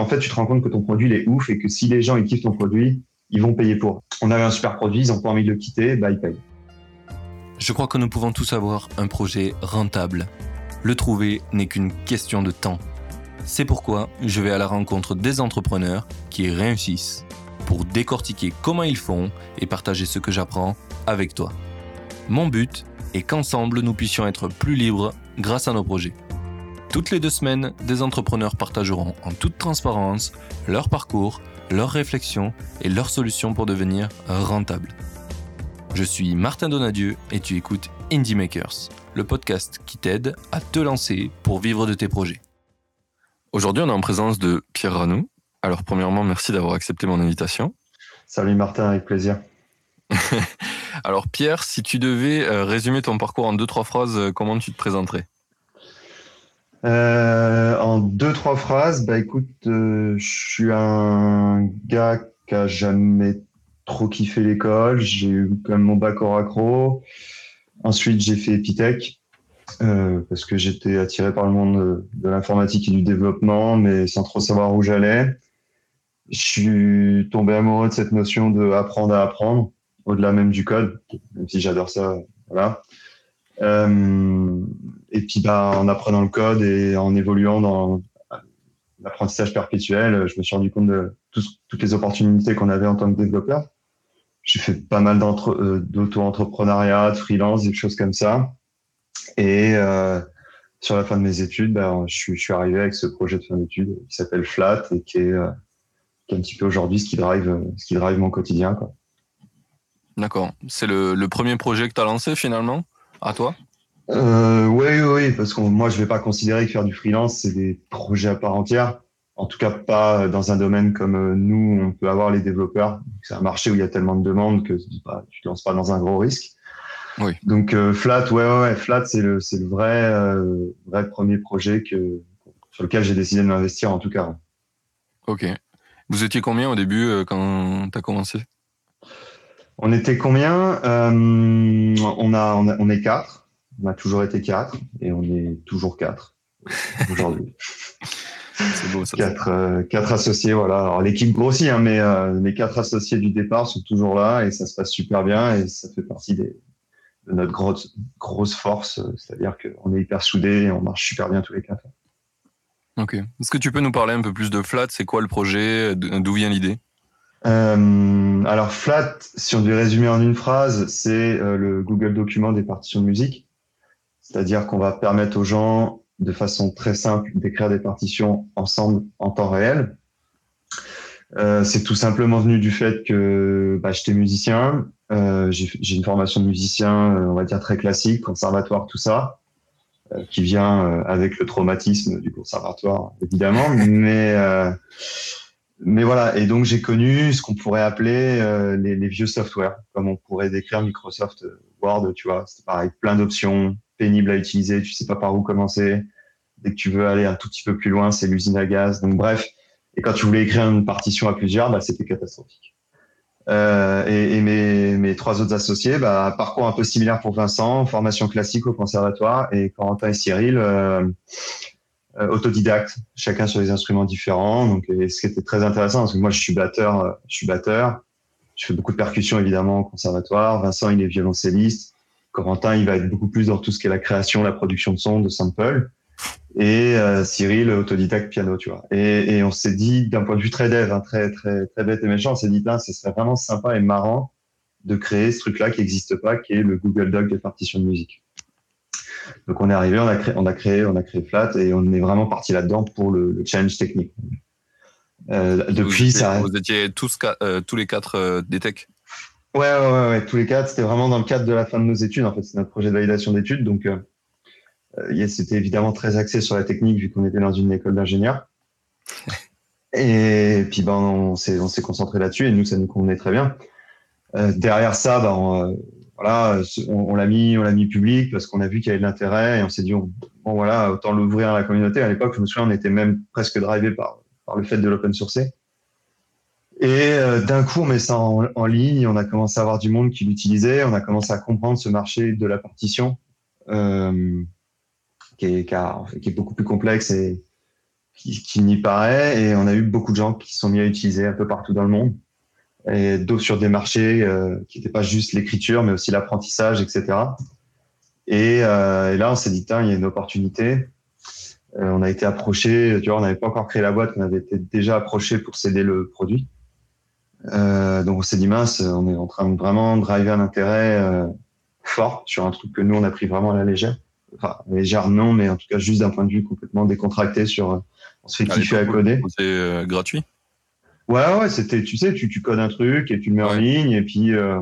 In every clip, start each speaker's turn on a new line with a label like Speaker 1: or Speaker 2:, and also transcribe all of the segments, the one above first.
Speaker 1: qu'en fait, tu te rends compte que ton produit est ouf et que si les gens ils kiffent ton produit, ils vont payer pour. On avait un super produit, ils n'ont pas envie de le quitter, bah ils payent.
Speaker 2: Je crois que nous pouvons tous avoir un projet rentable. Le trouver n'est qu'une question de temps. C'est pourquoi je vais à la rencontre des entrepreneurs qui réussissent pour décortiquer comment ils font et partager ce que j'apprends avec toi. Mon but est qu'ensemble nous puissions être plus libres grâce à nos projets. Toutes les deux semaines, des entrepreneurs partageront en toute transparence leur parcours, leurs réflexions et leurs solutions pour devenir rentables. Je suis Martin Donadieu et tu écoutes Indie Makers, le podcast qui t'aide à te lancer pour vivre de tes projets. Aujourd'hui, on est en présence de Pierre Ranou. Alors, premièrement, merci d'avoir accepté mon invitation.
Speaker 1: Salut Martin, avec plaisir.
Speaker 2: Alors, Pierre, si tu devais euh, résumer ton parcours en deux, trois phrases, euh, comment tu te présenterais?
Speaker 1: Euh, En deux, trois phrases, bah écoute, je suis un gars qui a jamais trop kiffé l'école. J'ai eu quand même mon bac au accro. Ensuite, j'ai fait Epitech. Euh, parce que j'étais attiré par le monde de, l'informatique et du développement, mais sans trop savoir où j'allais. Je suis tombé amoureux de cette notion de apprendre à apprendre, au-delà même du code, même si j'adore ça. Voilà. Euh, et puis, bah, en apprenant le code et en évoluant dans l'apprentissage perpétuel, je me suis rendu compte de toutes les opportunités qu'on avait en tant que développeur. J'ai fait pas mal euh, d'auto-entrepreneuriat, de freelance, des choses comme ça. Et euh, sur la fin de mes études, ben, je, suis, arrivé avec ce projet de fin d'études qui s'appelle Flat et qui est, euh, un petit peu aujourd'hui ce qui drive, ce qui drive mon quotidien.
Speaker 2: D'accord. C'est le, le, premier projet que tu as lancé finalement, à toi
Speaker 1: euh, Oui, oui, parce que moi, je ne vais pas considérer que faire du freelance, c'est des projets à part entière. En tout cas, pas dans un domaine comme nous, on peut avoir les développeurs. C'est un marché où il y a tellement de demandes que tu ne te lances pas dans un gros risque. Donc euh, Flat, ouais, ouais, Flat, c'est le, vrai, euh, vrai premier projet que, sur lequel j'ai décidé de m'investir en tout cas.
Speaker 2: Ok. Vous étiez combien au début euh, quand tu as commencé?
Speaker 1: On était combien? On, a, on, est quatre. On a toujours été quatre et on est toujours quatre aujourd'hui. C'est beau, ça. Quatre, quatre associés, voilà. Alors l'équipe grossit, hein, mais les quatre associés du départ sont toujours là et ça se passe super bien et ça fait partie des, notre grosse, grosse force, euh, c'est-à-dire qu'on est hyper soudés et on marche super bien tous les quatre.
Speaker 2: Ok. Est-ce que tu peux nous parler un peu plus de Flat? C'est quoi le projet? D'où vient l'idée?
Speaker 1: Euh, Alors Flat, si on devait résumer en une phrase, c'est euh, le Google Document des partitions de musique. C'est-à-dire qu'on va permettre aux gens, de façon très simple, d'écrire des partitions ensemble en temps réel. c'est tout simplement venu du fait que bah, j'étais musicien, euh, j'ai une formation de musicien, euh, on va dire très classique, conservatoire, tout ça, euh, qui vient avec le traumatisme du conservatoire, évidemment. mais, mais voilà, et donc j'ai connu ce qu'on pourrait appeler les, les, vieux softwares, comme on pourrait décrire Microsoft Word, tu vois. C'est pareil, plein d'options, pénibles à utiliser, tu sais pas par où commencer. Dès que tu veux aller un tout petit peu plus loin, c'est l'usine à gaz. Donc bref, et quand tu voulais écrire une partition à plusieurs, bah, c'était catastrophique. Euh, et, et mes, mes, trois autres associés, bah, parcours un peu similaire pour Vincent, formation classique au conservatoire, et Corentin et Cyril, euh, euh, autodidacte, chacun sur des instruments différents. Donc, ce qui était très intéressant, parce que moi, je suis batteur, euh, je suis batteur, je fais beaucoup de percussions évidemment au conservatoire. Vincent, il est violoncelliste. Corentin, il va être beaucoup plus dans tout ce qui est la création, la production de son, de sample et euh, Cyril autodidacte piano tu vois et, on s'est dit d'un point de vue très dev hein, très très très bête et méchant on s'est dit ce serait vraiment sympa et marrant de créer ce truc là qui n'existe pas qui est le Google Doc des partitions de musique donc on est arrivé on a créé on a créé on a créé Flat et on est vraiment parti là dedans pour le, le challenge technique.
Speaker 2: Euh, depuis vous étiez, ça vous étiez tous euh, tous les quatre euh, des tech
Speaker 1: ouais, ouais, ouais ouais tous les quatre. C'était vraiment dans le cadre de la fin de nos études en fait. C'est notre projet de validation d'études. Donc c'était évidemment très axé sur la technique vu qu'on était dans une école d'ingénieurs. Et puis ben on s'est on s'est concentré là-dessus et nous ça nous convenait très bien. Derrière ça, ben on, on, l'a mis on l'a mis public parce qu'on a vu qu'il y avait de l'intérêt et on s'est dit voilà autant l'ouvrir à la communauté. À l'époque, je me souviens, on était même presque drivé par le fait de l'open source. Et euh, d'un coup, on met ça en, ligne, on a commencé à avoir du monde qui l'utilisait, on a commencé à comprendre ce marché de la partition. Euh, qui est, qui, beaucoup plus complexe et qu'il n'y paraît. Et on a eu beaucoup de gens qui sont mis à utiliser un peu partout dans le monde. Et d'autres sur des marchés euh, qui n'étaient pas juste l'écriture, mais aussi l'apprentissage, etc. Et, euh, et, là, on s'est dit, il y a une opportunité. Euh, on a été approché, tu vois, on n'avait pas encore créé la boîte, on avait été déjà approché pour céder le produit. Euh, donc on s'est dit mince, on est en train de vraiment driver un intérêt euh, fort sur un truc que nous on a pris vraiment à la légère. Enfin légère non, mais en tout cas juste d'un point de vue complètement décontracté sur. On se fait kiffer à coder.
Speaker 2: C'est gratuit?
Speaker 1: Ouais ouais, c'était tu sais tu, tu codes un truc et tu le mets en ligne et puis euh,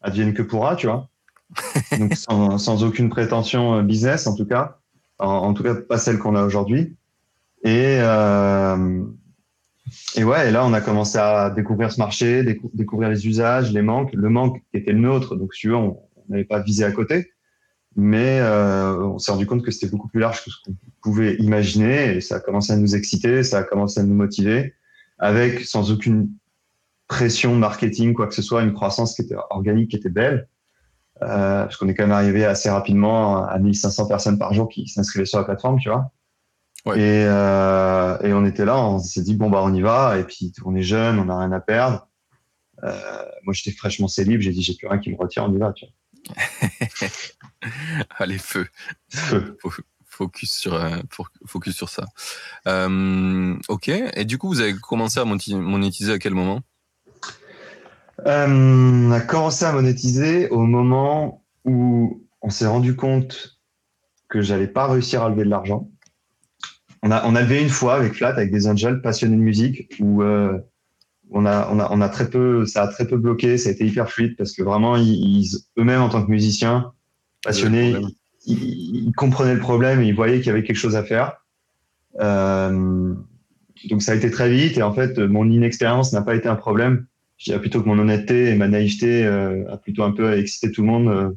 Speaker 1: advienne que pourra, tu vois. donc sans, sans, aucune prétention euh, business en tout cas, en, en tout cas pas celle qu'on a aujourd'hui. Et euh, et ouais, et là, on a commencé à découvrir ce marché, découvrir les usages, les manques, le manque qui était le nôtre. Donc, si on n'avait pas visé à côté, mais euh, on s'est rendu compte que c'était beaucoup plus large que ce qu'on pouvait imaginer, et ça a commencé à nous exciter, ça a commencé à nous motiver, avec sans aucune pression marketing, quoi que ce soit, une croissance qui était organique, qui était belle, euh, parce qu'on est quand même arrivé assez rapidement à 1500 personnes par jour qui s'inscrivaient sur la plateforme, tu vois. Ouais. Et, euh, et, on était là, on s'est dit bon bah on y va. Et puis on est jeune, on n'a rien à perdre. Euh, moi j'étais fraîchement célib, j'ai dit j'ai plus rien qui me retient, on y va. Tu vois.
Speaker 2: Allez feu. Feu. Focus sur euh, focus sur ça. Euh, ok. Et du coup vous avez commencé à monétiser à quel moment?
Speaker 1: Euh, On a commencé à monétiser au moment où on s'est rendu compte que j'allais pas réussir à lever de l'argent on a, on a levé une fois avec Flat, avec des angels passionnés de musique, où euh, on, a, on, a, on a très peu, ça a très peu bloqué, ça a été hyper fluide parce que vraiment, ils, eux-mêmes, en tant que musiciens passionnés, ils, ils, comprenaient le problème et ils voyaient qu'il y avait quelque chose à faire. Euh, donc ça a été très vite. Et en fait, mon inexpérience n'a pas été un problème. Je dirais plutôt que mon honnêteté et ma naïveté euh, a plutôt un peu excité tout le monde euh,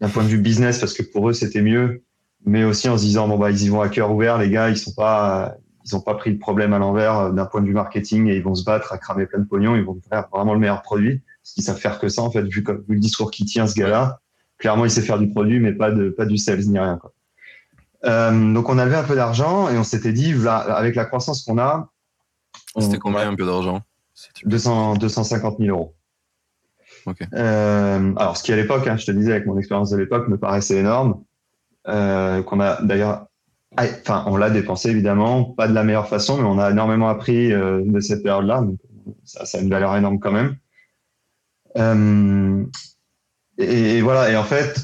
Speaker 1: d'un point de vue business parce que pour eux, c'était mieux. Mais aussi en se disant bon bah ils y vont à cœur ouvert les gars ils sont pas ils ont pas pris le problème à l'envers d'un point de vue marketing et ils vont se battre à cramer plein de pognon. Ils vont faire vraiment le meilleur produit. Parce qu'ils savent faire que ça en fait vu, vu le discours qui tient ce gars-là clairement il sait faire du produit mais pas de pas du sales ni rien quoi. Euh, donc on avait un peu d'argent et on s'était dit avec la croissance qu'on a
Speaker 2: c'était combien un peu d'argent
Speaker 1: 200 250 000 euros
Speaker 2: okay.
Speaker 1: euh, alors ce qui à l'époque hein, je te disais avec mon expérience de l'époque me paraissait énorme euh, qu'on a d'ailleurs, enfin, on l'a dépensé évidemment, pas de la meilleure façon, mais on a énormément appris de cette période-là. Ça, ça, a une valeur énorme quand même. Et, voilà. Et en fait,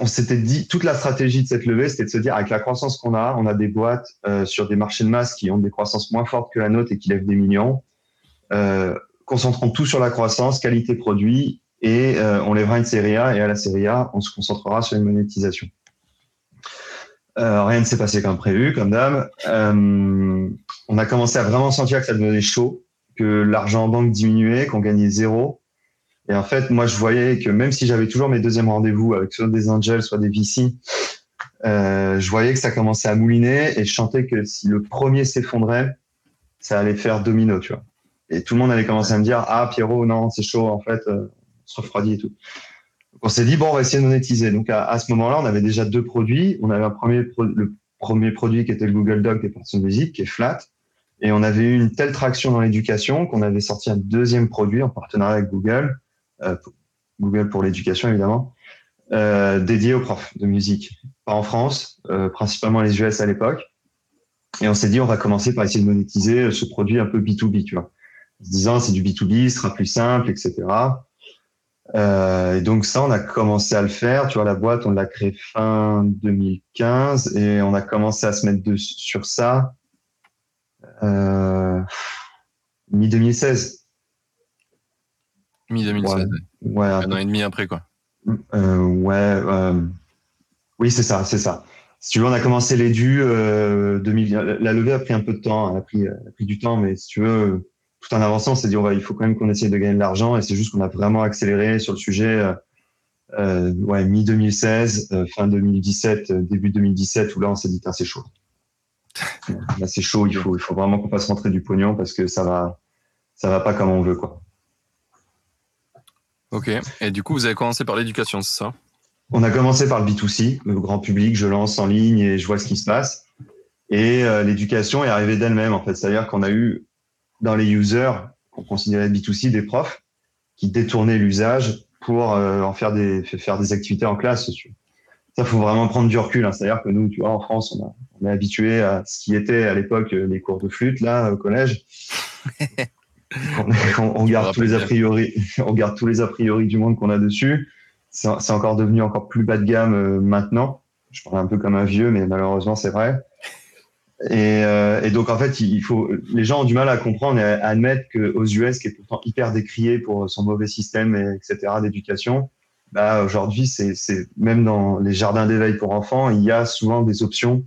Speaker 1: on s'était dit toute la stratégie de cette levée, c'était de se dire avec la croissance qu'on a, on a des boîtes euh, sur des marchés de masse qui ont des croissances moins fortes que la nôtre et qui lèvent des millions. Euh, concentrons tout sur la croissance, qualité produit, et euh, on lèvera une série A. Et à la série A, on se concentrera sur une monétisation. Rien ne s'est passé comme prévu, comme d'hab. On a commencé à vraiment sentir que ça devenait chaud, que l'argent en banque diminuait, qu'on gagnait zéro. Et en fait, moi, je voyais que même si j'avais toujours mes deuxièmes rendez-vous avec soit des angels, soit des VC, euh, je voyais que ça commençait à mouliner et je sentais que si le premier s'effondrait, ça allait faire domino, tu vois. Et tout le monde allait commencer à me dire, ah, Pierrot, non, c'est chaud, en fait, euh, on se refroidit et tout on s'est dit, bon, on va essayer de monétiser. Donc, à, ce moment-là, on avait déjà deux produits. On avait un premier le premier produit qui était le Google Doc des personnes musique, qui est flat. Et on avait eu une telle traction dans l'éducation qu'on avait sorti un deuxième produit en partenariat avec Google, euh, Google pour l'éducation évidemment, euh, dédié aux profs de musique. Pas en France, euh, principalement les US à l'époque. Et on s'est dit, on va commencer par essayer de monétiser ce produit un peu B2B, tu vois. En se disant, c'est du B2B, ce sera plus simple, etc. Euh, et donc ça, on a commencé à le faire. Tu vois, la boîte, on l'a créée fin 2015 et on a commencé à se mettre de, sur ça euh,
Speaker 2: mi-2016.
Speaker 1: Mi-2016.
Speaker 2: Un an et demi après, quoi.
Speaker 1: Euh, ouais. Euh, oui, c'est ça, c'est ça. Si tu veux, on a commencé les dus. Euh, La levée a pris un peu de temps, elle a pris, du temps, mais si tu veux, tout en avançant, on s'est dit on il faut quand même qu'on essaye de gagner de l'argent, et c'est juste qu'on a vraiment accéléré sur le sujet. Euh, ouais, mi-2016, fin 2017, début 2017, où là on s'est dit, c'est chaud. Là, c'est chaud, il faut, il faut vraiment qu'on passe rentrer du pognon parce que ça va, ça va pas comme on veut, quoi.
Speaker 2: Ok. Et du coup, vous avez commencé par l'éducation, c'est ça?
Speaker 1: On a commencé par le B2C, le grand public. Je lance en ligne et je vois ce qui se passe. Et l'éducation est arrivée d'elle-même, en fait. C'est-à-dire qu'on a eu dans les users, qu'on considérait B2C, des profs qui détournaient l'usage pour en faire des, faire des activités en classe. Ça, faut vraiment prendre du recul. Hein. C'est-à-dire que nous, tu vois, en France, on, on est habitué à ce qui était à l'époque les cours de flûte, là, au collège. on, garde tous les a priori, on garde tous les a priori du monde qu'on a dessus. C'est encore devenu encore plus bas de gamme euh, maintenant. Je parle un peu comme un vieux, mais malheureusement c'est vrai. Et, euh, et, donc en fait, il faut, les gens ont du mal à comprendre et à admettre qu'aux US, qui est pourtant hyper décrié pour son mauvais système, et, etc. d'éducation, bah, aujourd'hui, c'est même dans les jardins d'éveil pour enfants, il y a souvent des options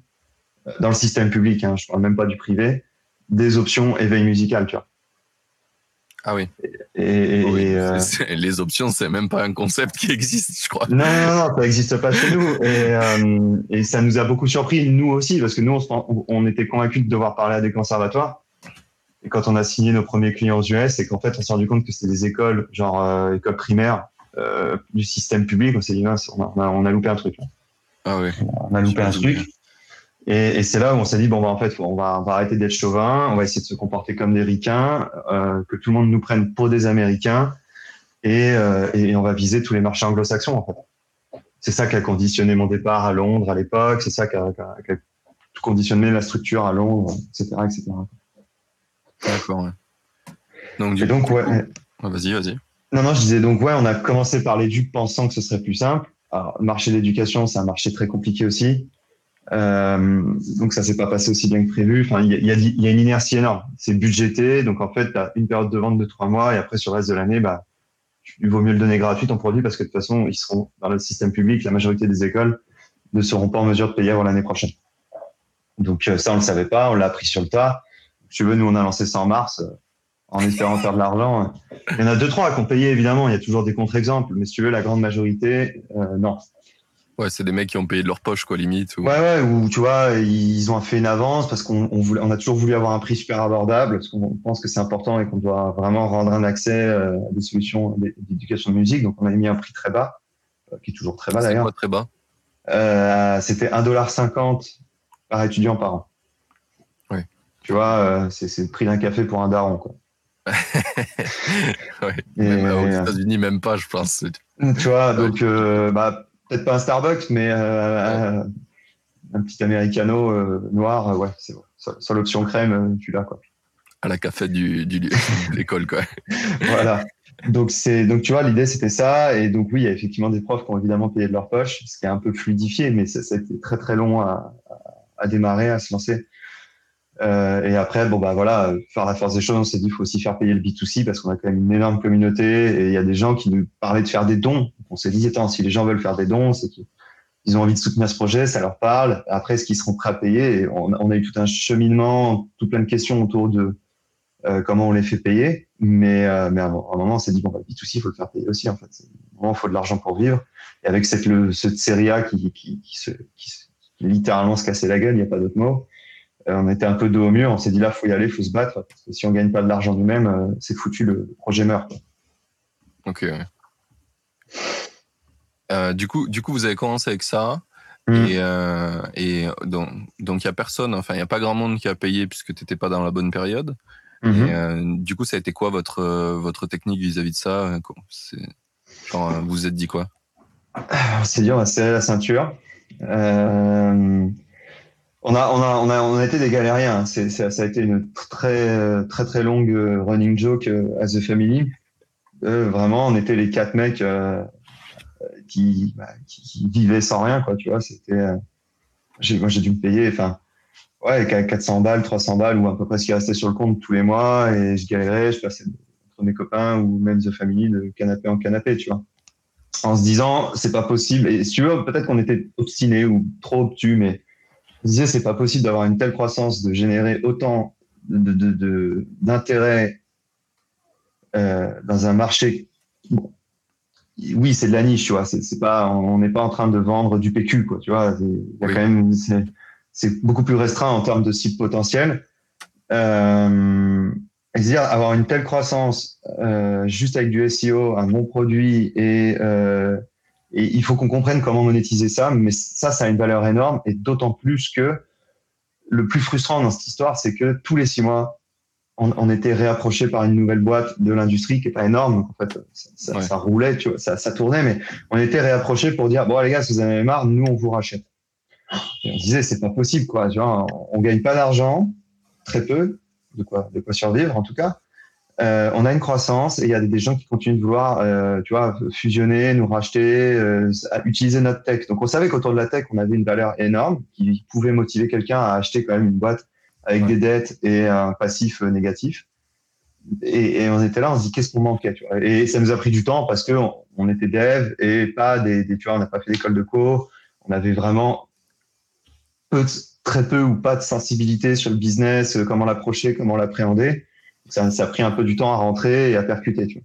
Speaker 1: euh, dans le système public. Hein, je parle même pas du privé, des options éveil musical, tu vois.
Speaker 2: Ah oui.
Speaker 1: Et,
Speaker 2: euh, les options, c'est même pas un concept qui existe, je crois.
Speaker 1: Non, non, non, ça n'existe pas chez nous. Et, euh, et, ça nous a beaucoup surpris, nous aussi, parce que nous, on, on, était convaincus de devoir parler à des conservatoires. Et quand on a signé nos premiers clients aux US, c'est qu'en fait, on s'est rendu compte que c'était des écoles, genre euh, écoles primaires du système public. On s'est dit, on a, on a, loupé un truc.
Speaker 2: Ah oui.
Speaker 1: On a loupé un truc. Et, et c'est là où on s'est dit bon bah en fait on va, on va arrêter d'être chauvin, on va essayer de se comporter comme des ricains, euh, que tout le monde nous prenne pour des Américains et, euh, et on va viser tous les marchés anglo-saxons en fait. C'est ça qui a conditionné mon départ à Londres à l'époque, c'est ça qui a, qui, a, qui a, conditionné la structure à Londres, etc. etc.
Speaker 2: D'accord. Ouais.
Speaker 1: Donc, du et donc ouais.
Speaker 2: vas-y, vas-y.
Speaker 1: Non, non, je disais donc ouais, on a commencé par l'éduc pensant que ce serait plus simple. Alors, le marché de l'éducation, c'est un marché très compliqué aussi. Euh, donc ça s'est pas passé aussi bien que prévu. Enfin, il y a, une inertie énorme. C'est budgété, donc en fait, tu as une période de vente de trois mois et après sur le reste de l'année, bah, il vaut mieux le donner gratuit ton produit parce que de toute façon, ils seront dans le système public. La majorité des écoles ne seront pas en mesure de payer avant l'année prochaine. Donc euh, ça, on le savait pas, on l'a appris sur le tas. tu veux, nous, on a lancé ça en mars euh, en espérant faire de l'argent. Il y en a deux trois qui ont payé évidemment. Il y a toujours des contre-exemples, mais si tu veux, la grande majorité, non.
Speaker 2: Ouais, c'est des mecs qui ont payé de leur poche, quoi, limite.
Speaker 1: Ou... Ouais, ouais, ou tu vois, ils ont fait une avance parce qu'on on voulait, on a toujours voulu avoir un prix super abordable parce qu'on pense que c'est important et qu'on doit vraiment rendre un accès euh, à des solutions d'éducation de musique. Donc, on a mis un prix très bas, euh, qui est toujours très bas d'ailleurs.
Speaker 2: Très bas?
Speaker 1: Euh, C'était 1,50$ par étudiant par an.
Speaker 2: Ouais.
Speaker 1: Tu vois, c'est le prix d'un café pour un daron, quoi.
Speaker 2: ouais. Et, même aux États-Unis, même pas, je pense.
Speaker 1: Tu vois, donc, bah, peut-être pas un Starbucks, mais euh, un petit americano euh, noir, euh, ouais, c'est bon. Sur, l'option crème, tu l'as quoi.
Speaker 2: À la café du, du, de l'école, quoi.
Speaker 1: voilà. Donc c'est donc tu vois l'idée c'était ça et donc oui il y a effectivement des profs qui ont évidemment payé de leur poche ce qui est un peu fluidifié mais ça, ça a été très très long à, à, à démarrer à se lancer euh, et après, bon bah voilà, faire la force des choses, on s'est dit il faut aussi faire payer le B2C parce qu'on a quand même une énorme communauté et il y a des gens qui nous parlaient de faire des dons. On s'est dit attends, si les gens veulent faire des dons, c'est qu'ils ont envie de soutenir ce projet, ça leur parle. Après, est-ce qu'ils seront prêts à payer? Et on, a eu tout un cheminement, tout plein de questions autour de euh, comment on les fait payer. Mais, euh, mais à un moment, on s'est dit bon bah B2C, il faut le faire payer aussi en fait. il faut de l'argent pour vivre. Et avec cette, le, cette série A qui, qui, qui, se, qui, qui littéralement se cassait la gueule, il n'y a pas d'autre mot on était un peu dos au mur. On s'est dit là, faut y aller, faut se battre. Parce que si on gagne pas de l'argent nous-mêmes, euh, c'est foutu, le projet meurt.
Speaker 2: Ok. Euh, du coup, du coup, vous avez commencé avec ça. Mmh. Et, euh, et, donc, donc il y a personne, enfin, il n'y a pas grand monde qui a payé puisque tu n'étais pas dans la bonne période. Mmh. Et, euh, du coup, ça a été quoi votre, votre technique vis-à-vis -vis de ça Genre, vous vous êtes dit quoi?
Speaker 1: On s'est dit, on va serrer la ceinture. Euh, on a, on a, on a, on a été des galériens. C'est, ça, a été une très, très, très longue euh, running joke euh, as a family. Euh, vraiment, on était les quatre mecs qui, bah, qui, qui, vivaient sans rien, quoi. Tu vois, c'était. Moi, j'ai dû me payer, enfin, ouais, 400 balles, 300 balles ou à peu près ce qui restait sur le compte tous les mois, et je galérais, je passais entre mes copains ou même the family de canapé en canapé, tu vois. En se disant, c'est pas possible. Et si tu veux, peut-être qu'on était obstiné ou trop obtus, mais je disais, c'est pas possible d'avoir une telle croissance, de générer autant d'intérêt euh, dans un marché. Bon, oui, c'est de la niche, tu vois. C'est pas, on n'est pas en train de vendre du PQ, quoi. Tu vois, y a oui. quand même, c'est beaucoup plus restreint en termes de cible potentiel. Euh, c'est-à-dire avoir une telle croissance euh, juste avec du SEO, un bon produit et euh, et il faut qu'on comprenne comment monétiser ça, mais ça, ça a une valeur énorme, et d'autant plus que le plus frustrant dans cette histoire, c'est que tous les six mois, on, était réapproché par une nouvelle boîte de l'industrie qui est pas énorme. Donc, en fait, ça, roulait, tu vois, ça, ça, tournait, mais on était réapproché pour dire, bon, les gars, si vous en avez marre, nous, on vous rachète. Et on disait, c'est pas possible, quoi. Tu vois, on, gagne pas d'argent, très peu, de quoi, de quoi survivre, en tout cas. Euh, on a une croissance et il y a des gens qui continuent de vouloir, euh, tu vois, fusionner, nous racheter, euh, utiliser notre tech. Donc on savait qu'autour de la tech, on avait une valeur énorme qui pouvait motiver quelqu'un à acheter quand même une boîte avec des dettes et un passif négatif. Et, on était là, on se dit qu'est-ce qu'on manquait, tu vois. Et ça nous a pris du temps parce que on, était dev et pas des, des, tu vois, on n'a pas fait d'école de co. On avait vraiment peu, très peu ou pas de sensibilité sur le business, comment l'approcher, comment l'appréhender ça, ça, a pris un peu du temps à rentrer et à percuter. Tu vois.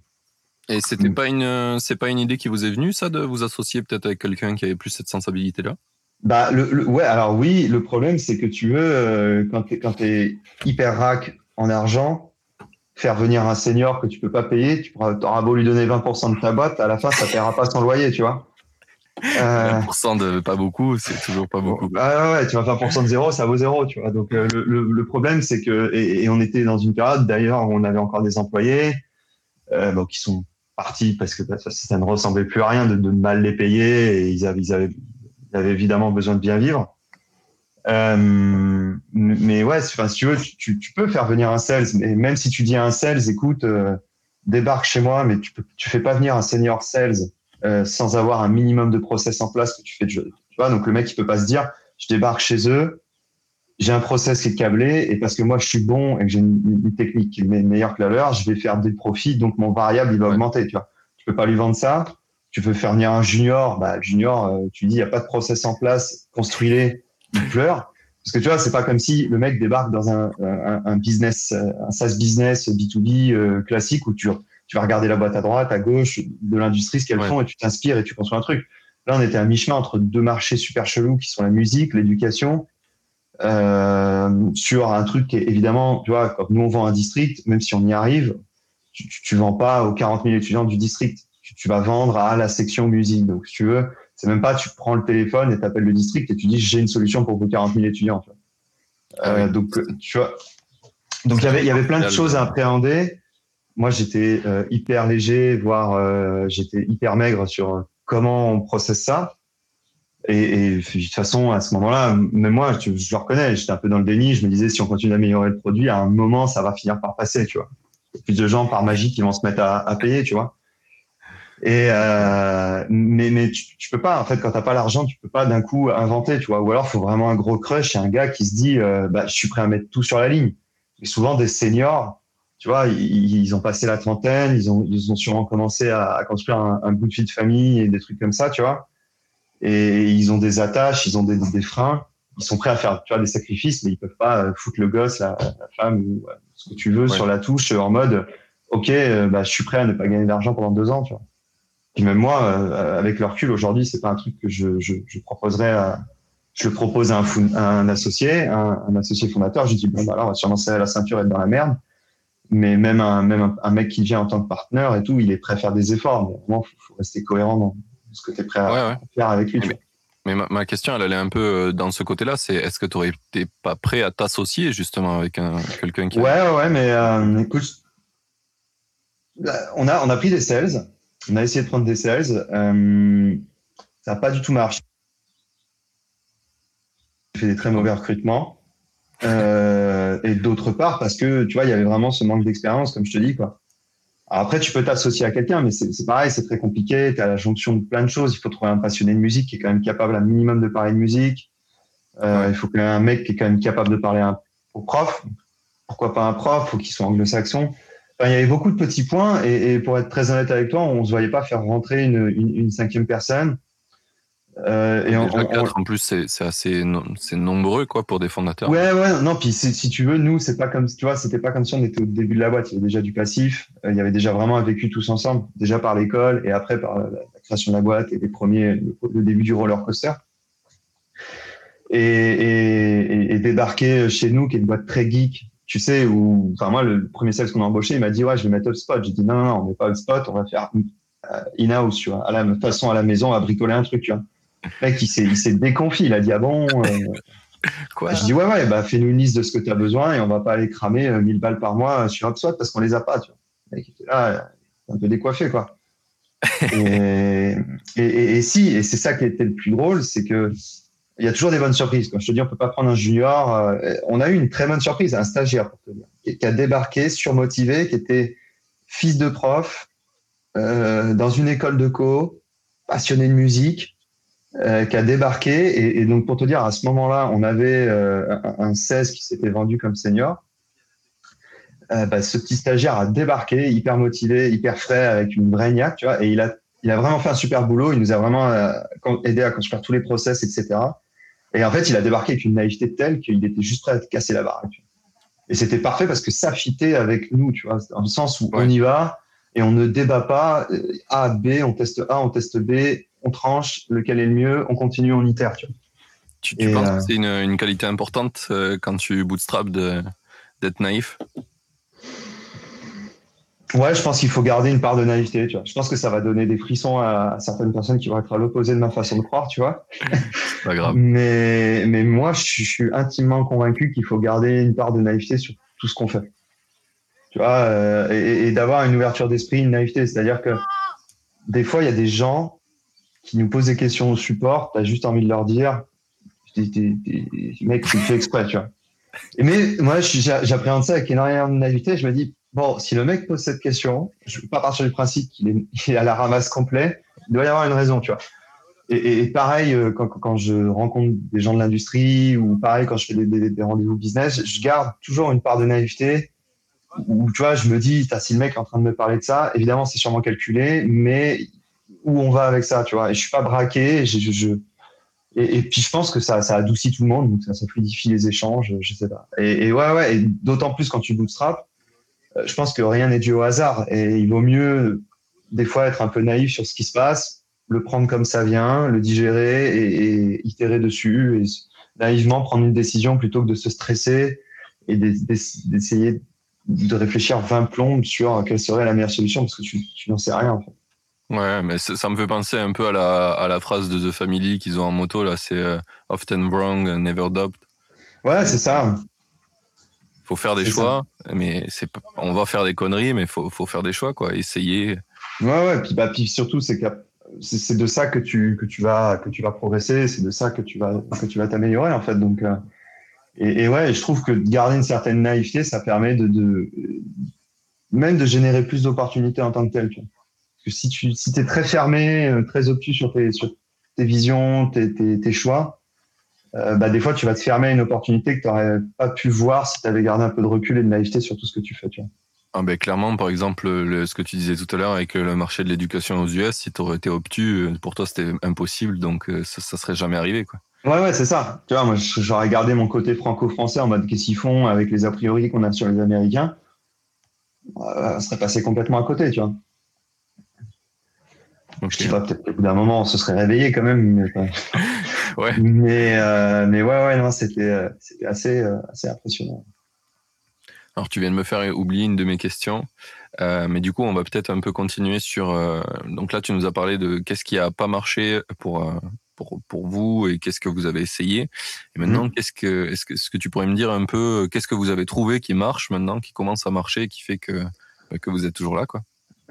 Speaker 2: Et c'était pas une, c'est pas une idée qui vous est venue, ça, de vous associer peut-être avec quelqu'un qui avait plus cette sensibilité-là?
Speaker 1: Bah, le, ouais, alors oui, le problème, c'est que tu veux, euh, quand tu es, hyper rack en argent, faire venir un senior que tu peux pas payer, tu auras beau lui donner 20% de ta boîte, à la fin, ça paiera pas son loyer, tu vois.
Speaker 2: Euh... 20% de pas beaucoup, c'est toujours pas beaucoup.
Speaker 1: Ah ouais, tu vas faire de zéro, ça vaut zéro, tu vois. Donc euh, le, le, problème, c'est que et, on était dans une période d'ailleurs où on avait encore des employés euh, bon, qui sont partis parce que bah, ça, ne ressemblait plus à rien de, de, mal les payer et ils avaient, ils avaient, ils avaient évidemment besoin de bien vivre. Euh, mais ouais, enfin, si tu veux, tu, tu, peux faire venir un sales, mais même si tu dis à un sales, écoute, euh, débarque chez moi, mais tu peux, tu fais pas venir un senior sales euh, sans avoir un minimum de process en place que tu fais de jeu. Tu vois, donc le mec, il peut pas se dire, je débarque chez eux, j'ai un process qui est câblé et parce que moi je suis bon et que j'ai une, technique qui est meilleure que la leur, je vais faire des profits, donc mon variable il va augmenter. Tu vois, tu peux pas lui vendre ça. Tu veux faire venir un junior, bah junior, euh, tu dis il y a pas de process en place, construis-les, il pleure. Parce que tu vois, c'est pas comme si le mec débarque dans un, un, business, un SaaS business B2B classique où tu tu vas regarder la boîte à droite, à gauche de l'industrie, ce qu'elles font, et tu t'inspires et tu construis un truc. Là, on était à mi-chemin entre deux marchés super chelous qui sont la musique, l'éducation, euh, sur un truc qui est évidemment, tu vois, quand nous on vend un district, même si on y arrive, tu, tu, vends pas aux 40 000 étudiants du district. Tu, vas vendre à la section musique. Donc, si tu veux, c'est même pas tu prends le téléphone et t'appelles le district et tu dis j'ai une solution pour vos 40 000 étudiants. Tu vois. Ah euh, donc, tu vois. Donc, il y avait, il y avait plein de choses à appréhender moi, j'étais euh, hyper léger, voire euh, j'étais hyper maigre sur comment on processe ça. Et, et, de toute façon, à ce moment-là, même moi, je, le reconnais, j'étais un peu dans le déni. Je me disais, si on continue d'améliorer le produit, à un moment, ça va finir par passer, tu vois. Il y a plus de gens par magie qui vont se mettre à, à payer, tu vois. Et euh, mais mais tu, tu, peux pas en fait quand t'as pas l'argent, tu peux pas d'un coup inventer, tu vois. Ou alors, faut vraiment un gros crush et un gars qui se dit, euh, bah, je suis prêt à mettre tout sur la ligne. Et souvent des seniors tu vois, ils, ont passé la trentaine, ils ont, ils ont sûrement commencé à, construire un, bout de vie de famille et des trucs comme ça, tu vois. Et ils ont des attaches, ils ont des, des freins, ils sont prêts à faire, tu vois, des sacrifices, mais ils peuvent pas euh, foutre le gosse, la, femme ou ce que tu veux sur la touche en mode, ok, euh, bah, je suis prêt à ne pas gagner d'argent pendant deux ans, tu vois. Et même moi, euh, avec le recul aujourd'hui, c'est pas un truc que je, je, je proposerais à, je le propose à un, un associé, un, un, associé fondateur. Je dis bon, bah alors, on va sûrement serrer la ceinture et être dans la merde mais même un, même un, mec qui vient en tant que partenaire et tout, il est prêt à faire des efforts. Mais vraiment, il faut, rester cohérent dans ce que tu es prêt à, faire avec lui.
Speaker 2: Mais, ma, question, elle allait un peu euh, dans ce côté-là. C'est est-ce que tu aurais été pas prêt à t'associer justement avec quelqu'un qui.
Speaker 1: Ouais, ouais, mais euh, écoute, on a, on a pris des sales. On a essayé de prendre des sales. Euh, ça n'a pas du tout marché. On fait des très mauvais recrutements. Euh, et d'autre part parce que tu vois il y avait vraiment ce manque d'expérience comme je te dis quoi. Après tu peux t'associer à quelqu'un mais c'est pareil c'est très compliqué. Tu à la jonction de plein de choses. Il faut trouver un passionné de musique qui est quand même capable un minimum de parler de musique. Euh, il faut qu'il y ait un mec qui est quand même capable de parler un, au prof. Pourquoi pas un prof faut qu'il soit anglo-saxon. Enfin, il y avait beaucoup de petits points et, et, pour être très honnête avec toi on se voyait pas faire rentrer une, une, une cinquième personne
Speaker 2: euh, et en, en, plus, c'est assez c'est nombreux quoi pour des fondateurs.
Speaker 1: Ouais, ouais, non. Puis si tu veux, nous, c'est pas comme tu vois, c'était pas comme si on était au début de la boîte. Il y avait déjà du passif. Euh, il y avait déjà vraiment un vécu tous ensemble, déjà par l'école et après par la, création de la boîte et les premiers, le, début du roller coaster. Et, et, et, débarquer chez nous, qui est une boîte très geek, tu sais, où, enfin moi, le premier sales qu'on a embauché, il m'a dit ouais, je vais mettre HubSpot. J'ai dit non, non, non, on met pas HubSpot, on va faire euh, in-house, tu vois, à la façon à la maison, à bricoler un truc, tu vois. Le mec, il s'est, il déconfié. Il a dit, ah bon, euh, Quoi Je dis ouais, ouais, bah fais-nous une liste de ce que tu as besoin et on va pas aller cramer 1000 balles par mois sur HubSpot parce qu'on les a pas. Tu vois. là, un peu décoiffé, quoi. et, et, si, et c'est ça qui était le plus drôle, c'est que il y a toujours des bonnes surprises. Quand je te dis, on peut pas prendre un junior. Euh, on a eu une très bonne surprise, un stagiaire pour te dire, qui, a débarqué, surmotivé, qui était fils de prof euh, dans une école de co, passionné de musique, euh, qui a débarqué. Et, donc pour te dire, à ce moment-là, on avait un, un 16 qui s'était vendu comme senior. Bah, ce petit stagiaire a débarqué, hyper motivé, hyper frais, avec une vraie niaque, tu vois, et il a, il a vraiment fait un super boulot. Il nous a vraiment aidé à construire tous les process, etc. Et en fait, il a débarqué avec une naïveté telle qu'il était juste prêt à casser la baraque. Et c'était parfait parce que ça fitait avec nous, tu vois, dans le sens où on y va et on ne débat pas euh, A, B, on teste A, on teste B, on tranche, lequel est le mieux, on continue, on itère, tu vois.
Speaker 2: Tu, penses que euh, c'est une, qualité importante euh, quand tu bootstrap d'être naïf?
Speaker 1: Ouais, je pense qu'il faut garder une part de naïveté, tu vois. Je pense que ça va donner des frissons à, certaines personnes qui vont être à l'opposé de ma façon de croire, tu vois.
Speaker 2: Pas grave.
Speaker 1: Mais, mais moi, je, suis intimement convaincu qu'il faut garder une part de naïveté sur tout ce qu'on fait. Tu vois, euh, et, d'avoir une ouverture d'esprit, une naïveté. C'est-à-dire que des fois, il y a des gens qui nous posent des questions au support, tu as juste envie de leur dire, mec, tu fais exprès, tu vois. mais moi, j'appréhende ça avec énormément de naïveté. Je me dis, bon, si le mec pose cette question, je ne peux pas partir du principe qu'il est, à la ramasse complet. Il doit y avoir une raison, tu vois. Et, pareil, euh, quand, je rencontre des gens de l'industrie ou pareil, quand je fais des, rendez-vous business, je garde toujours une part de naïveté où, tu vois, je me dis, si le mec est en train de me parler de ça, évidemment, c'est sûrement calculé, mais où on va avec ça, tu vois. Et je suis pas braqué, et, puis je pense que ça, adoucit tout le monde, ça, fluidifie les échanges, je sais pas. Et, et ouais, ouais, d'autant plus quand tu bootstrap, euh, je pense que rien n'est dû au hasard et il vaut mieux des fois être un peu naïf sur ce qui se passe, le prendre comme ça vient, le digérer et, itérer dessus et naïvement prendre une décision plutôt que de se stresser et d'essayer de réfléchir 20 plombes sur quelle serait la meilleure solution parce que tu, n'en sais rien en fait.
Speaker 2: Ouais, mais ça me fait penser un peu à la, à la phrase de The Family qu'ils ont en moto là, c'est euh, often wrong, never doubt.
Speaker 1: Ouais, c'est ça
Speaker 2: faut faire des choix, mais c'est on va faire des conneries, mais faut faut faire des choix quoi, essayer.
Speaker 1: Ouais ouais, puis bah puis surtout c'est de ça que tu que tu vas que tu vas progresser, c'est de ça que tu vas que tu vas t'améliorer en fait. Donc euh, et, ouais, je trouve que garder une certaine naïveté, ça permet de, de même de générer plus d'opportunités en tant que tel. Parce que si tu si es très fermé, euh, très obtus sur tes sur tes visions, tes, tes, tes choix, euh, bah, des fois, tu vas te fermer à une opportunité que tu n'aurais pas pu voir si tu avais gardé un peu de recul et de naïveté sur tout ce que tu fais. Tu vois.
Speaker 2: Ah ben clairement, par exemple, ce que tu disais tout à l'heure avec le marché de l'éducation aux US, si tu aurais été obtus, euh, pour toi c'était impossible, donc euh, ça, ça serait jamais arrivé. Quoi.
Speaker 1: Ouais, ouais, c'est ça. Tu vois, moi j'aurais gardé mon côté franco-français en mode qu'est-ce qu'ils font avec les a priori qu'on a sur les Américains? ça serait passé complètement à côté, tu vois. Je sais pas, peut-être qu'au bout d'un moment, on se serait réveillé quand même. Mais,
Speaker 2: ouais.
Speaker 1: mais, euh, mais ouais, ouais, non, c'était, euh, c'était assez, euh, assez impressionnant.
Speaker 2: Alors, tu viens de me faire oublier une de mes questions. mais du coup, on va peut-être un peu continuer sur. donc là, tu nous as parlé de qu'est-ce qui a pas marché pour, pour, pour vous et qu'est-ce que vous avez essayé. Et maintenant, mhm. qu'est-ce que, est-ce que, tu pourrais me dire un peu, qu'est-ce que vous avez trouvé qui marche maintenant, qui commence à marcher, qui fait que, que vous êtes toujours là, quoi?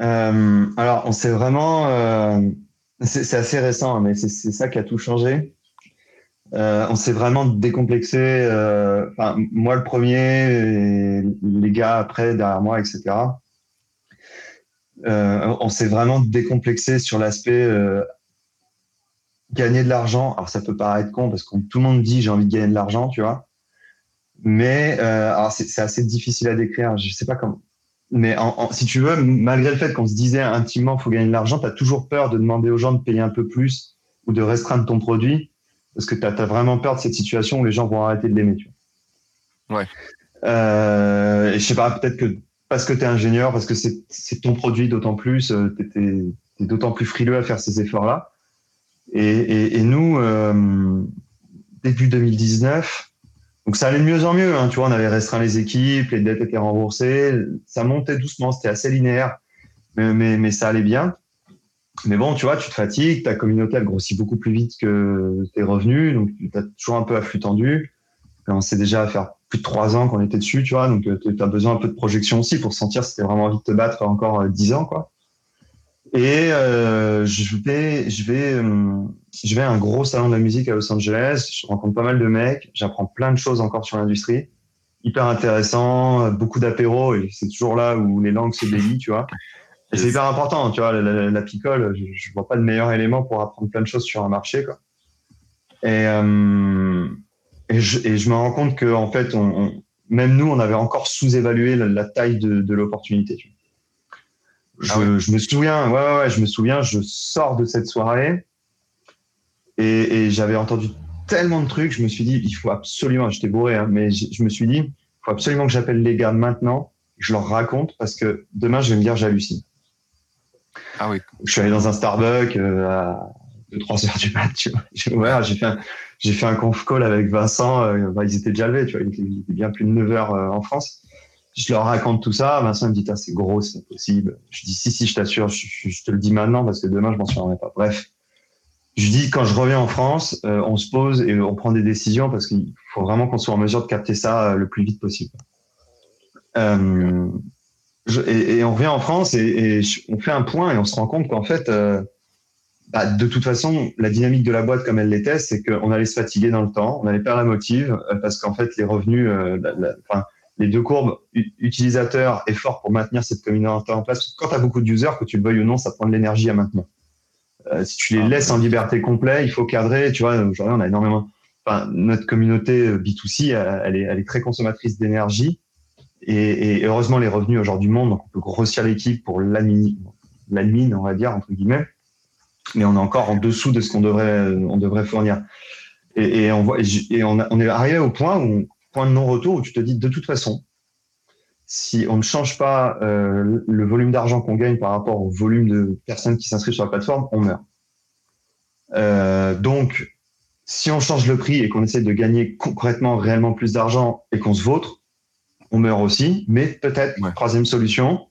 Speaker 1: Euh, alors, on s'est vraiment. Euh, c'est assez récent, mais c'est ça qui a tout changé. Euh, on s'est vraiment décomplexé. Moi, le premier, les gars après, derrière moi, etc. On s'est vraiment décomplexé sur l'aspect gagner de l'argent. Alors, ça peut paraître con parce que tout le monde dit j'ai envie de gagner de l'argent, tu vois. Mais c'est assez difficile à décrire. Je sais pas comment mais si tu veux, malgré le fait qu'on se disait intimement faut gagner de l'argent, tu as toujours peur de demander aux gens de payer un peu plus ou de restreindre ton produit parce que tu as, vraiment peur de cette situation où les gens vont arrêter de l'aimer.
Speaker 2: Ouais.
Speaker 1: Euh, et je sais pas, peut-être que parce que tu es ingénieur, parce que c'est ton produit d'autant plus, euh, tu es, d'autant plus frileux à faire ces efforts-là. Et, et, nous, euh, début 2019, donc ça allait de mieux en mieux. Hein. Tu vois, on avait restreint les équipes, les dettes étaient remboursées, ça montait doucement, c'était assez linéaire, mais, mais, ça allait bien. Mais bon, tu vois, tu te fatigues, ta communauté elle grossit beaucoup plus vite que tes revenus, donc tu as toujours un peu à flux tendu. on sait déjà faire plus de trois ans qu'on était dessus, tu vois. Donc, tu as besoin un peu de projection aussi pour sentir si tu vraiment envie de te battre encore dix ans, quoi. Et je vais, je vais, je vais à un gros salon de la musique à Los Angeles. Je rencontre pas mal de mecs. J'apprends plein de choses encore sur l'industrie. Hyper intéressant, beaucoup d'apéros et c'est toujours là où les langues se délient, tu vois. Et c'est hyper important, tu vois. La, picole, je, je, vois pas de meilleur élément pour apprendre plein de choses sur un marché, quoi. Et, euh, et, je, et, je, me rends compte que en fait, on, même nous, on avait encore sous-évalué la, taille de, de l'opportunité. Je, ah je, me souviens, ouais, ouais, ouais, je me souviens, je sors de cette soirée et, et j'avais entendu tellement de trucs, je me suis dit, il faut absolument, j'étais bourré, hein, mais je, me suis dit, il faut absolument que j'appelle les gars maintenant, je leur raconte parce que demain, je vais me dire, j'hallucine.
Speaker 2: Ah oui.
Speaker 1: Je suis allé dans un Starbucks euh, à 2-3 heures du mat, tu vois. j'ai fait un, j'ai fait un conf call avec Vincent, euh, bah, ils étaient déjà levés, tu vois, il était, bien plus de 9 heures euh, en France. Je leur raconte tout ça, Vincent me dit, c'est gros, c'est impossible. Je dis, si, si, je t'assure, je, te le dis maintenant parce que demain, je m'en souviendrai pas. Bref. Je dis, quand je reviens en France, on se pose et on prend des décisions parce qu'il faut vraiment qu'on soit en mesure de capter ça le plus vite possible. Euh, et, on revient en France et, on fait un point et on se rend compte qu'en fait, euh, bah, de toute façon, la dynamique de la boîte comme elle l'était, c'est qu'on allait se fatiguer dans le temps, on allait perdre la motive euh, parce qu'en fait, les revenus, euh, les deux courbes, utilisateur, effort pour maintenir cette communauté en place. Quand tu as beaucoup de users, que tu le veuilles ou non, ça prend de l'énergie à maintenir. Euh, si tu les ah. laisses en liberté complète, il faut cadrer. Tu vois, aujourd'hui, on a énormément. Enfin, notre communauté B2C, elle est, elle est très consommatrice d'énergie. Et, et, heureusement, les revenus aujourd'hui montent, donc on peut grossir l'équipe pour l'admin, on va dire, entre guillemets. Mais on est encore en dessous de ce qu'on devrait, on devrait fournir. Et, et on, voit, et on, on, est arrivé au point où, point de non-retour, où tu te dis, de toute façon, si on ne change pas euh, le volume d'argent qu'on gagne par rapport au volume de personnes qui s'inscrivent sur la plateforme, on meurt. Euh, donc, si on change le prix et qu'on essaie de gagner concrètement, réellement plus d'argent et qu'on se vautre, on meurt aussi, mais peut-être, troisième solution,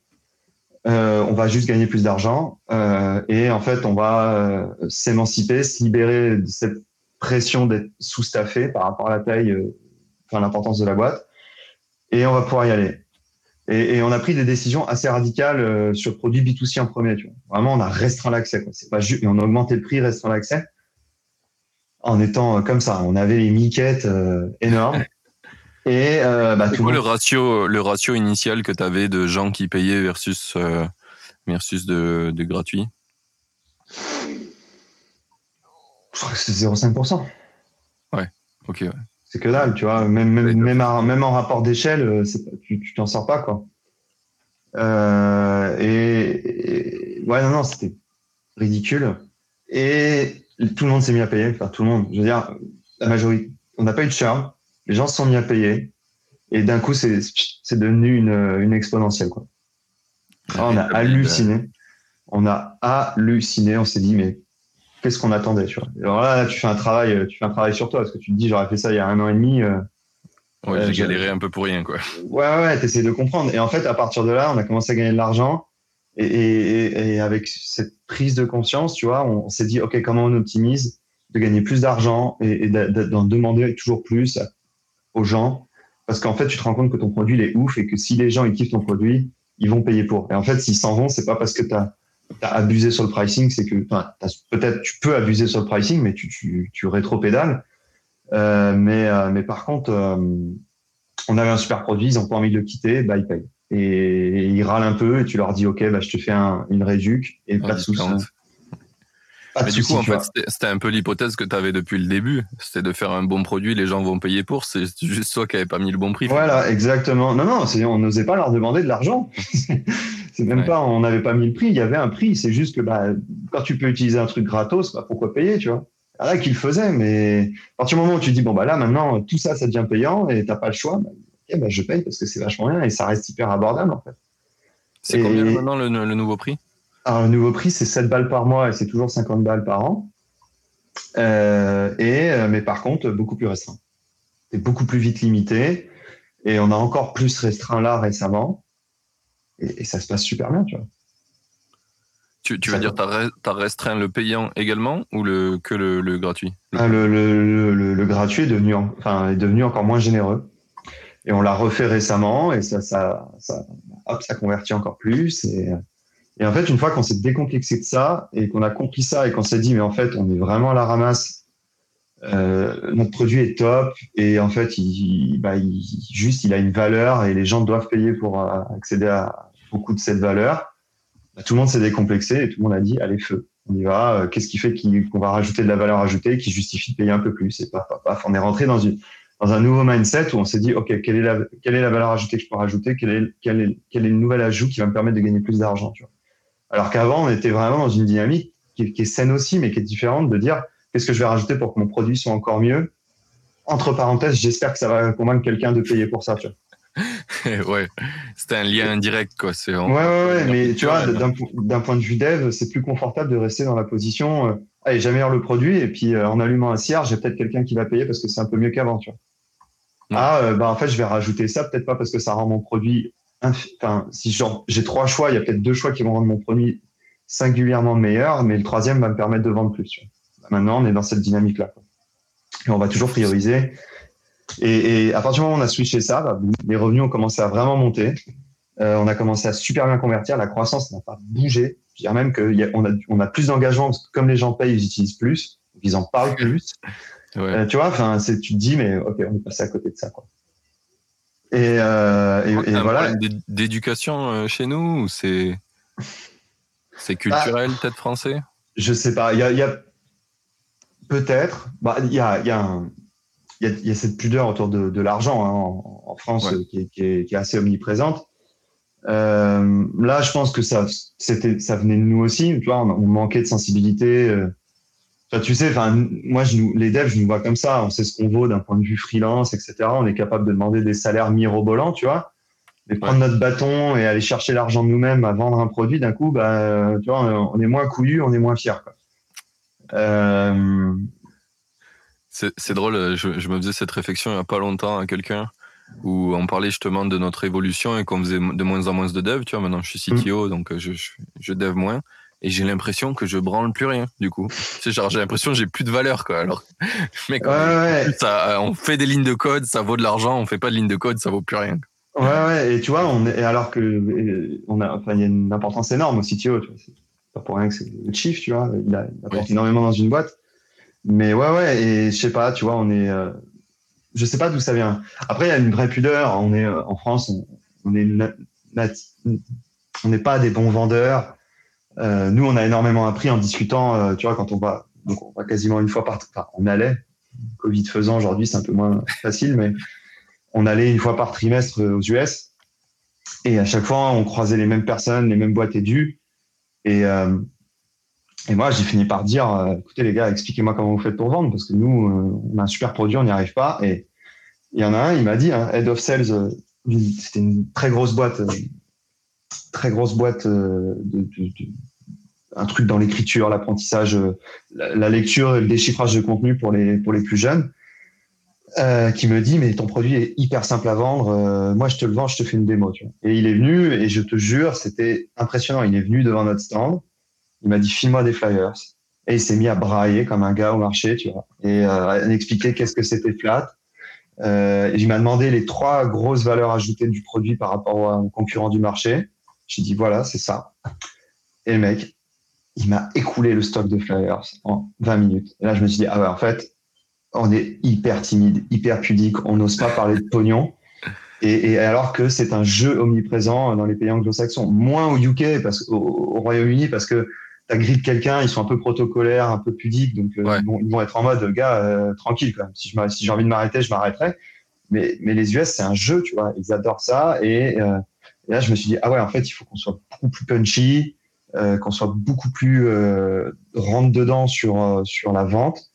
Speaker 1: euh, on va juste gagner plus d'argent et en fait, on va s'émanciper, se libérer de cette pression d'être sous-staffé par rapport à la taille, enfin l'importance de la boîte, et on va pouvoir y aller. Et, et on a pris des décisions assez radicales euh, sur le produit B2C en premier. Tu vois. Vraiment, on a restreint l'accès. C'est pas juste, on a augmenté le prix, restreint l'accès en étant comme ça. On avait les miquettes énormes.
Speaker 2: Et euh, bah, tout le ratio, le ratio initial que tu avais de gens qui payaient versus euh, versus de, de gratuit
Speaker 1: Je crois que c'est 0,5%.
Speaker 2: Ouais, ok. Ouais.
Speaker 1: C'est que dalle, tu vois. Même, même, même, même en rapport d'échelle, euh, tu t'en sors pas, quoi. Euh, et, et, ouais, non, non, c'était ridicule. Et tout le monde s'est mis à payer. Enfin, tout le monde. Je veux dire, la majorité. On n'a pas eu de charme les gens se sont mis à payer. Et d'un coup, c'est devenu une, une exponentielle. Quoi. on a halluciné. On a halluciné. On s'est dit, mais qu'est-ce qu'on attendait tu vois Alors là, tu fais un travail, tu fais un travail sur toi parce que tu te dis, j'aurais fait ça il y a un an et demi. Euh,
Speaker 2: ouais, j'ai galéré un peu pour rien, quoi.
Speaker 1: Ouais, ouais, t'essayes de comprendre. Et en fait, à partir de là, on a commencé à gagner de l'argent. Et, et, et, avec cette prise de conscience, tu vois, on, s'est dit, OK, comment on optimise de gagner plus d'argent et, et d'en demander toujours plus aux gens? Parce qu'en fait, tu te rends compte que ton produit il est ouf et que si les gens ils kiffent ton produit, ils vont payer pour. Et en fait, s'ils s'en vont, c'est pas parce que tu as, abusé sur le pricing, c'est que peut-être tu peux abuser sur le pricing, mais tu, tu, tu rétro-pédales. Euh, mais, euh, mais par contre, euh, on avait un super produit, ils ont pas envie de le quitter, bah ils payent. Et, ils râlent un peu et tu leur dis, OK, bah, je te fais un, une réduc et pas de soucis.
Speaker 2: Mais du coup, en fait, c'était un peu l'hypothèse que tu avais depuis le début. C'était de faire un bon produit, les gens vont payer pour. C'est juste toi qui n'avais pas mis le bon prix.
Speaker 1: Voilà, exactement. Non, non, on n'osait pas leur demander de l'argent. c'est même pas, on n'avait pas mis le prix. Il y avait un prix. C'est juste que bah, quand tu peux utiliser un truc gratos, bah, pourquoi payer, tu vois? Là qu'il faisait, mais à partir du moment où tu dis bon bah là maintenant tout ça ça devient payant et t'as pas le choix, bah, bah, je paye parce que c'est vachement bien et ça reste hyper abordable en fait.
Speaker 2: C'est combien maintenant le nouveau prix?
Speaker 1: Alors, le nouveau prix, c'est 7 balles par mois et c'est toujours 50 balles par an. Euh, et, euh, mais par contre, beaucoup plus restreint. C'est beaucoup plus vite limité. Et on a encore plus restreint là récemment. Et, ça se passe super bien, tu vois.
Speaker 2: Tu, veux dire, tu as, restreint le payant également ou le, que le, gratuit?
Speaker 1: Ah, le, gratuit est devenu, enfin, est devenu encore moins généreux. Et on l'a refait récemment et ça, ça, ça, hop, ça convertit encore plus. Et, et en fait, une fois qu'on s'est décomplexé de ça et qu'on a compris ça et qu'on s'est dit, mais en fait, on est vraiment à la ramasse, notre produit est top et en fait, il, bah, il, juste, il a une valeur et les gens doivent payer pour euh, accéder à beaucoup de cette valeur. Bah, tout le monde s'est décomplexé et tout le monde a dit allez feu, on y va. Euh, qu'est-ce qui fait qu'on va rajouter de la valeur ajoutée qui justifie de payer un peu plus Et paf, paf, on est rentré dans une dans un nouveau mindset où on s'est dit ok quelle est la quelle est la valeur ajoutée que je peux rajouter? Quel est quel est quel est le nouvel ajout qui va me permettre de gagner plus d'argent alors qu'avant on était vraiment dans une dynamique qui, qui, est saine aussi mais qui est différente de dire qu'est-ce que je vais rajouter pour que mon produit soit encore mieux? Entre parenthèses j'espère que ça va convaincre quelqu'un de payer pour ça tu vois
Speaker 2: ouais, c'était un lien indirect, quoi.
Speaker 1: ouais, ouais, ouais, mais tu vois, d'un point de vue dev, c'est plus confortable de rester dans la position, euh, allez, j'améliore le produit, et puis euh, en allumant un cierge, j'ai peut-être quelqu'un qui va payer parce que c'est un peu mieux qu'avant, tu vois. Ah, euh, bah en fait, je vais rajouter ça, peut-être pas parce que ça rend mon produit. Enfin, si genre j'ai trois choix, il y a peut-être deux choix qui vont rendre mon produit singulièrement meilleur, mais le troisième va me permettre de vendre plus. Tu vois. Maintenant, on est dans cette dynamique-là. Et on va toujours prioriser et, à partir du moment où on a switché ça, bah, les revenus ont commencé à vraiment monter. Euh, on a commencé à super bien convertir. La croissance n'a pas bougé. Je dirais même qu'on a, on a plus d'engagement parce que comme les gens payent, ils utilisent plus, ils en parlent plus. Euh, tu vois, enfin, tu te dis, mais ok, on est passé à côté de ça, quoi.
Speaker 2: Et, euh, et, et voilà. D'éducation euh, chez nous ou c'est c'est culturel, bah, peut-être français?
Speaker 1: Je sais pas. Il y a, y a peut-être. Bah, il y a, y a y, a cette pudeur autour de, l'argent hein, en, France qui, est, assez omniprésente. Euh, là, je pense que ça, c'était, ça venait de nous aussi. Tu vois, on, manquait de sensibilité. Euh. tu sais, enfin, moi, je les devs, je nous vois comme ça. On sait ce qu'on vaut d'un point de vue freelance, etc. On est capable de demander des salaires mirobolants, tu vois. Mais prendre notre bâton et aller chercher l'argent de nous-mêmes à vendre un produit, d'un coup, bah, tu vois, on est moins couillu, on est moins fier. Quoi.
Speaker 2: Euh, c'est drôle, je, me faisais cette réflexion il n'y a pas longtemps à quelqu'un où on parlait justement de notre évolution et qu'on faisait de moins en moins de dev. Tu vois, maintenant je suis CTO, mm. donc euh, je, je, dev moins. Et j'ai l'impression que je branle plus rien, du coup. j'ai l'impression que j'ai plus de valeur, quoi. Alors, mec, Ça, on fait des lignes de code, ça vaut de l'argent. On fait pas de lignes de code, ça vaut plus rien.
Speaker 1: Ouais, ouais. Et tu vois, on est, alors que, on a, enfin, il y a une importance énorme au CTO, tu vois. Pas pour rien que c'est le chief, tu vois. Il, apporte énormément dans une boîte. Mais ouais, ouais, et je sais pas, tu vois, on est, euh, je sais pas d'où ça vient. Après, il y a une vraie pudeur. On est euh, en France, on, est, on n'est pas des bons vendeurs. Euh, nous, on a énormément appris en discutant. Euh, tu vois, quand on va, donc on va quasiment une fois par, enfin, on allait. Covid faisant, aujourd'hui, c'est un peu moins facile, mais on allait une fois par trimestre aux US. Et à chaque fois, on croisait les mêmes personnes, les mêmes boîtes édues. Et euh, et moi, j'ai fini par dire, euh, écoutez les gars, expliquez-moi comment vous faites pour vendre, parce que nous, euh, on a un super produit, on n'y arrive pas. Et il y en a un, il m'a dit, hein, Head of Sales, c'était une très grosse boîte, très grosse boîte, de, un truc dans l'écriture, l'apprentissage, la, lecture, le déchiffrage de contenu pour les, pour les plus jeunes, qui me dit, mais ton produit est hyper simple à vendre, moi je te le vends, je te fais une démo. Et il est venu, et je te jure, c'était impressionnant, il est venu devant notre stand il m'a dit file-moi des flyers. Et il s'est mis à brailler comme un gars au marché, tu vois, et euh, à expliquer qu'est-ce que c'était Flat. Euh, il m'a demandé les trois grosses valeurs ajoutées du produit par rapport aux concurrents du marché. J'ai dit voilà, c'est ça. Et le mec, il m'a écoulé le stock de flyers en 20 minutes. Et là, je me suis dit ah ouais, en fait, on est hyper timide, hyper pudique, on n'ose pas parler de pognon. Et, et, alors que c'est un jeu omniprésent dans les pays anglo-saxons, moins au UK, parce au, au Royaume-Uni, parce que ta grille de quelqu'un, ils sont un peu protocolaires, un peu pudiques, donc euh, ils, vont, être en mode gars euh, tranquille quand même. Si j'ai si envie de m'arrêter, je m'arrêterai. Mais, mais les US, c'est un jeu, tu vois. Ils adorent ça. Et, euh, et, là, je me suis dit ah ouais, en fait, il faut qu'on soit beaucoup plus punchy, qu'on soit beaucoup plus rentre dedans sur sur la vente.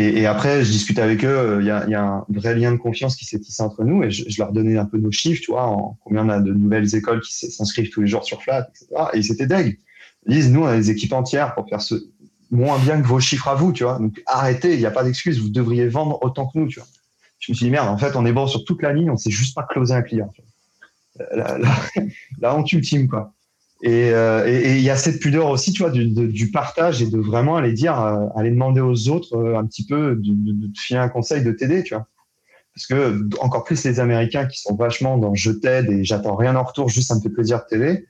Speaker 1: Et, après, je discutais avec eux. Il y a, un vrai lien de confiance qui s'est tissé entre nous, et je, leur donnais un peu nos chiffres, tu vois, en combien on a de nouvelles écoles qui s'inscrivent tous les jours sur Flat, etc. Et ils étaient deg disent, nous, on a des équipes entières pour faire ce moins bien que vos chiffres à vous, tu vois. Donc, arrêtez, il n'y a pas d'excuse, vous devriez vendre autant que nous, tu vois. Je me suis dit, merde, en fait, on est bon sur toute la ligne, on sait juste pas closer un client. La, la, honte ultime, quoi. Euh, et il y a cette pudeur aussi, tu vois, du, partage et de vraiment aller dire, euh, aller demander aux autres euh, un petit peu de, te filer un conseil, de t'aider, tu vois. Parce que encore plus les Américains qui sont vachement dans je t'aide et j'attends rien en retour, juste ça me fait plaisir de t'aider.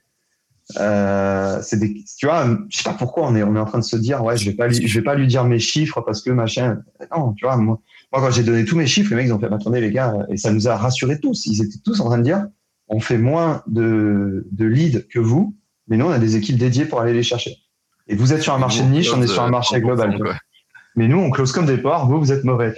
Speaker 1: C'est des, tu vois, je sais pas pourquoi on est, en train de se dire, ouais, je vais pas lui, je vais pas lui dire mes chiffres parce que machin. Non, tu vois, moi, moi quand j'ai donné tous mes chiffres, les mecs ils ont fait, attendez les gars, et ça nous a rassurés tous. Ils étaient tous en train de dire, on fait moins de, de leads que vous, mais nous, on a des équipes dédiées pour aller les chercher. Et vous êtes sur un marché de niche, on est sur un marché global. Mais nous, on close comme des porcs, vous, vous êtes mauvais.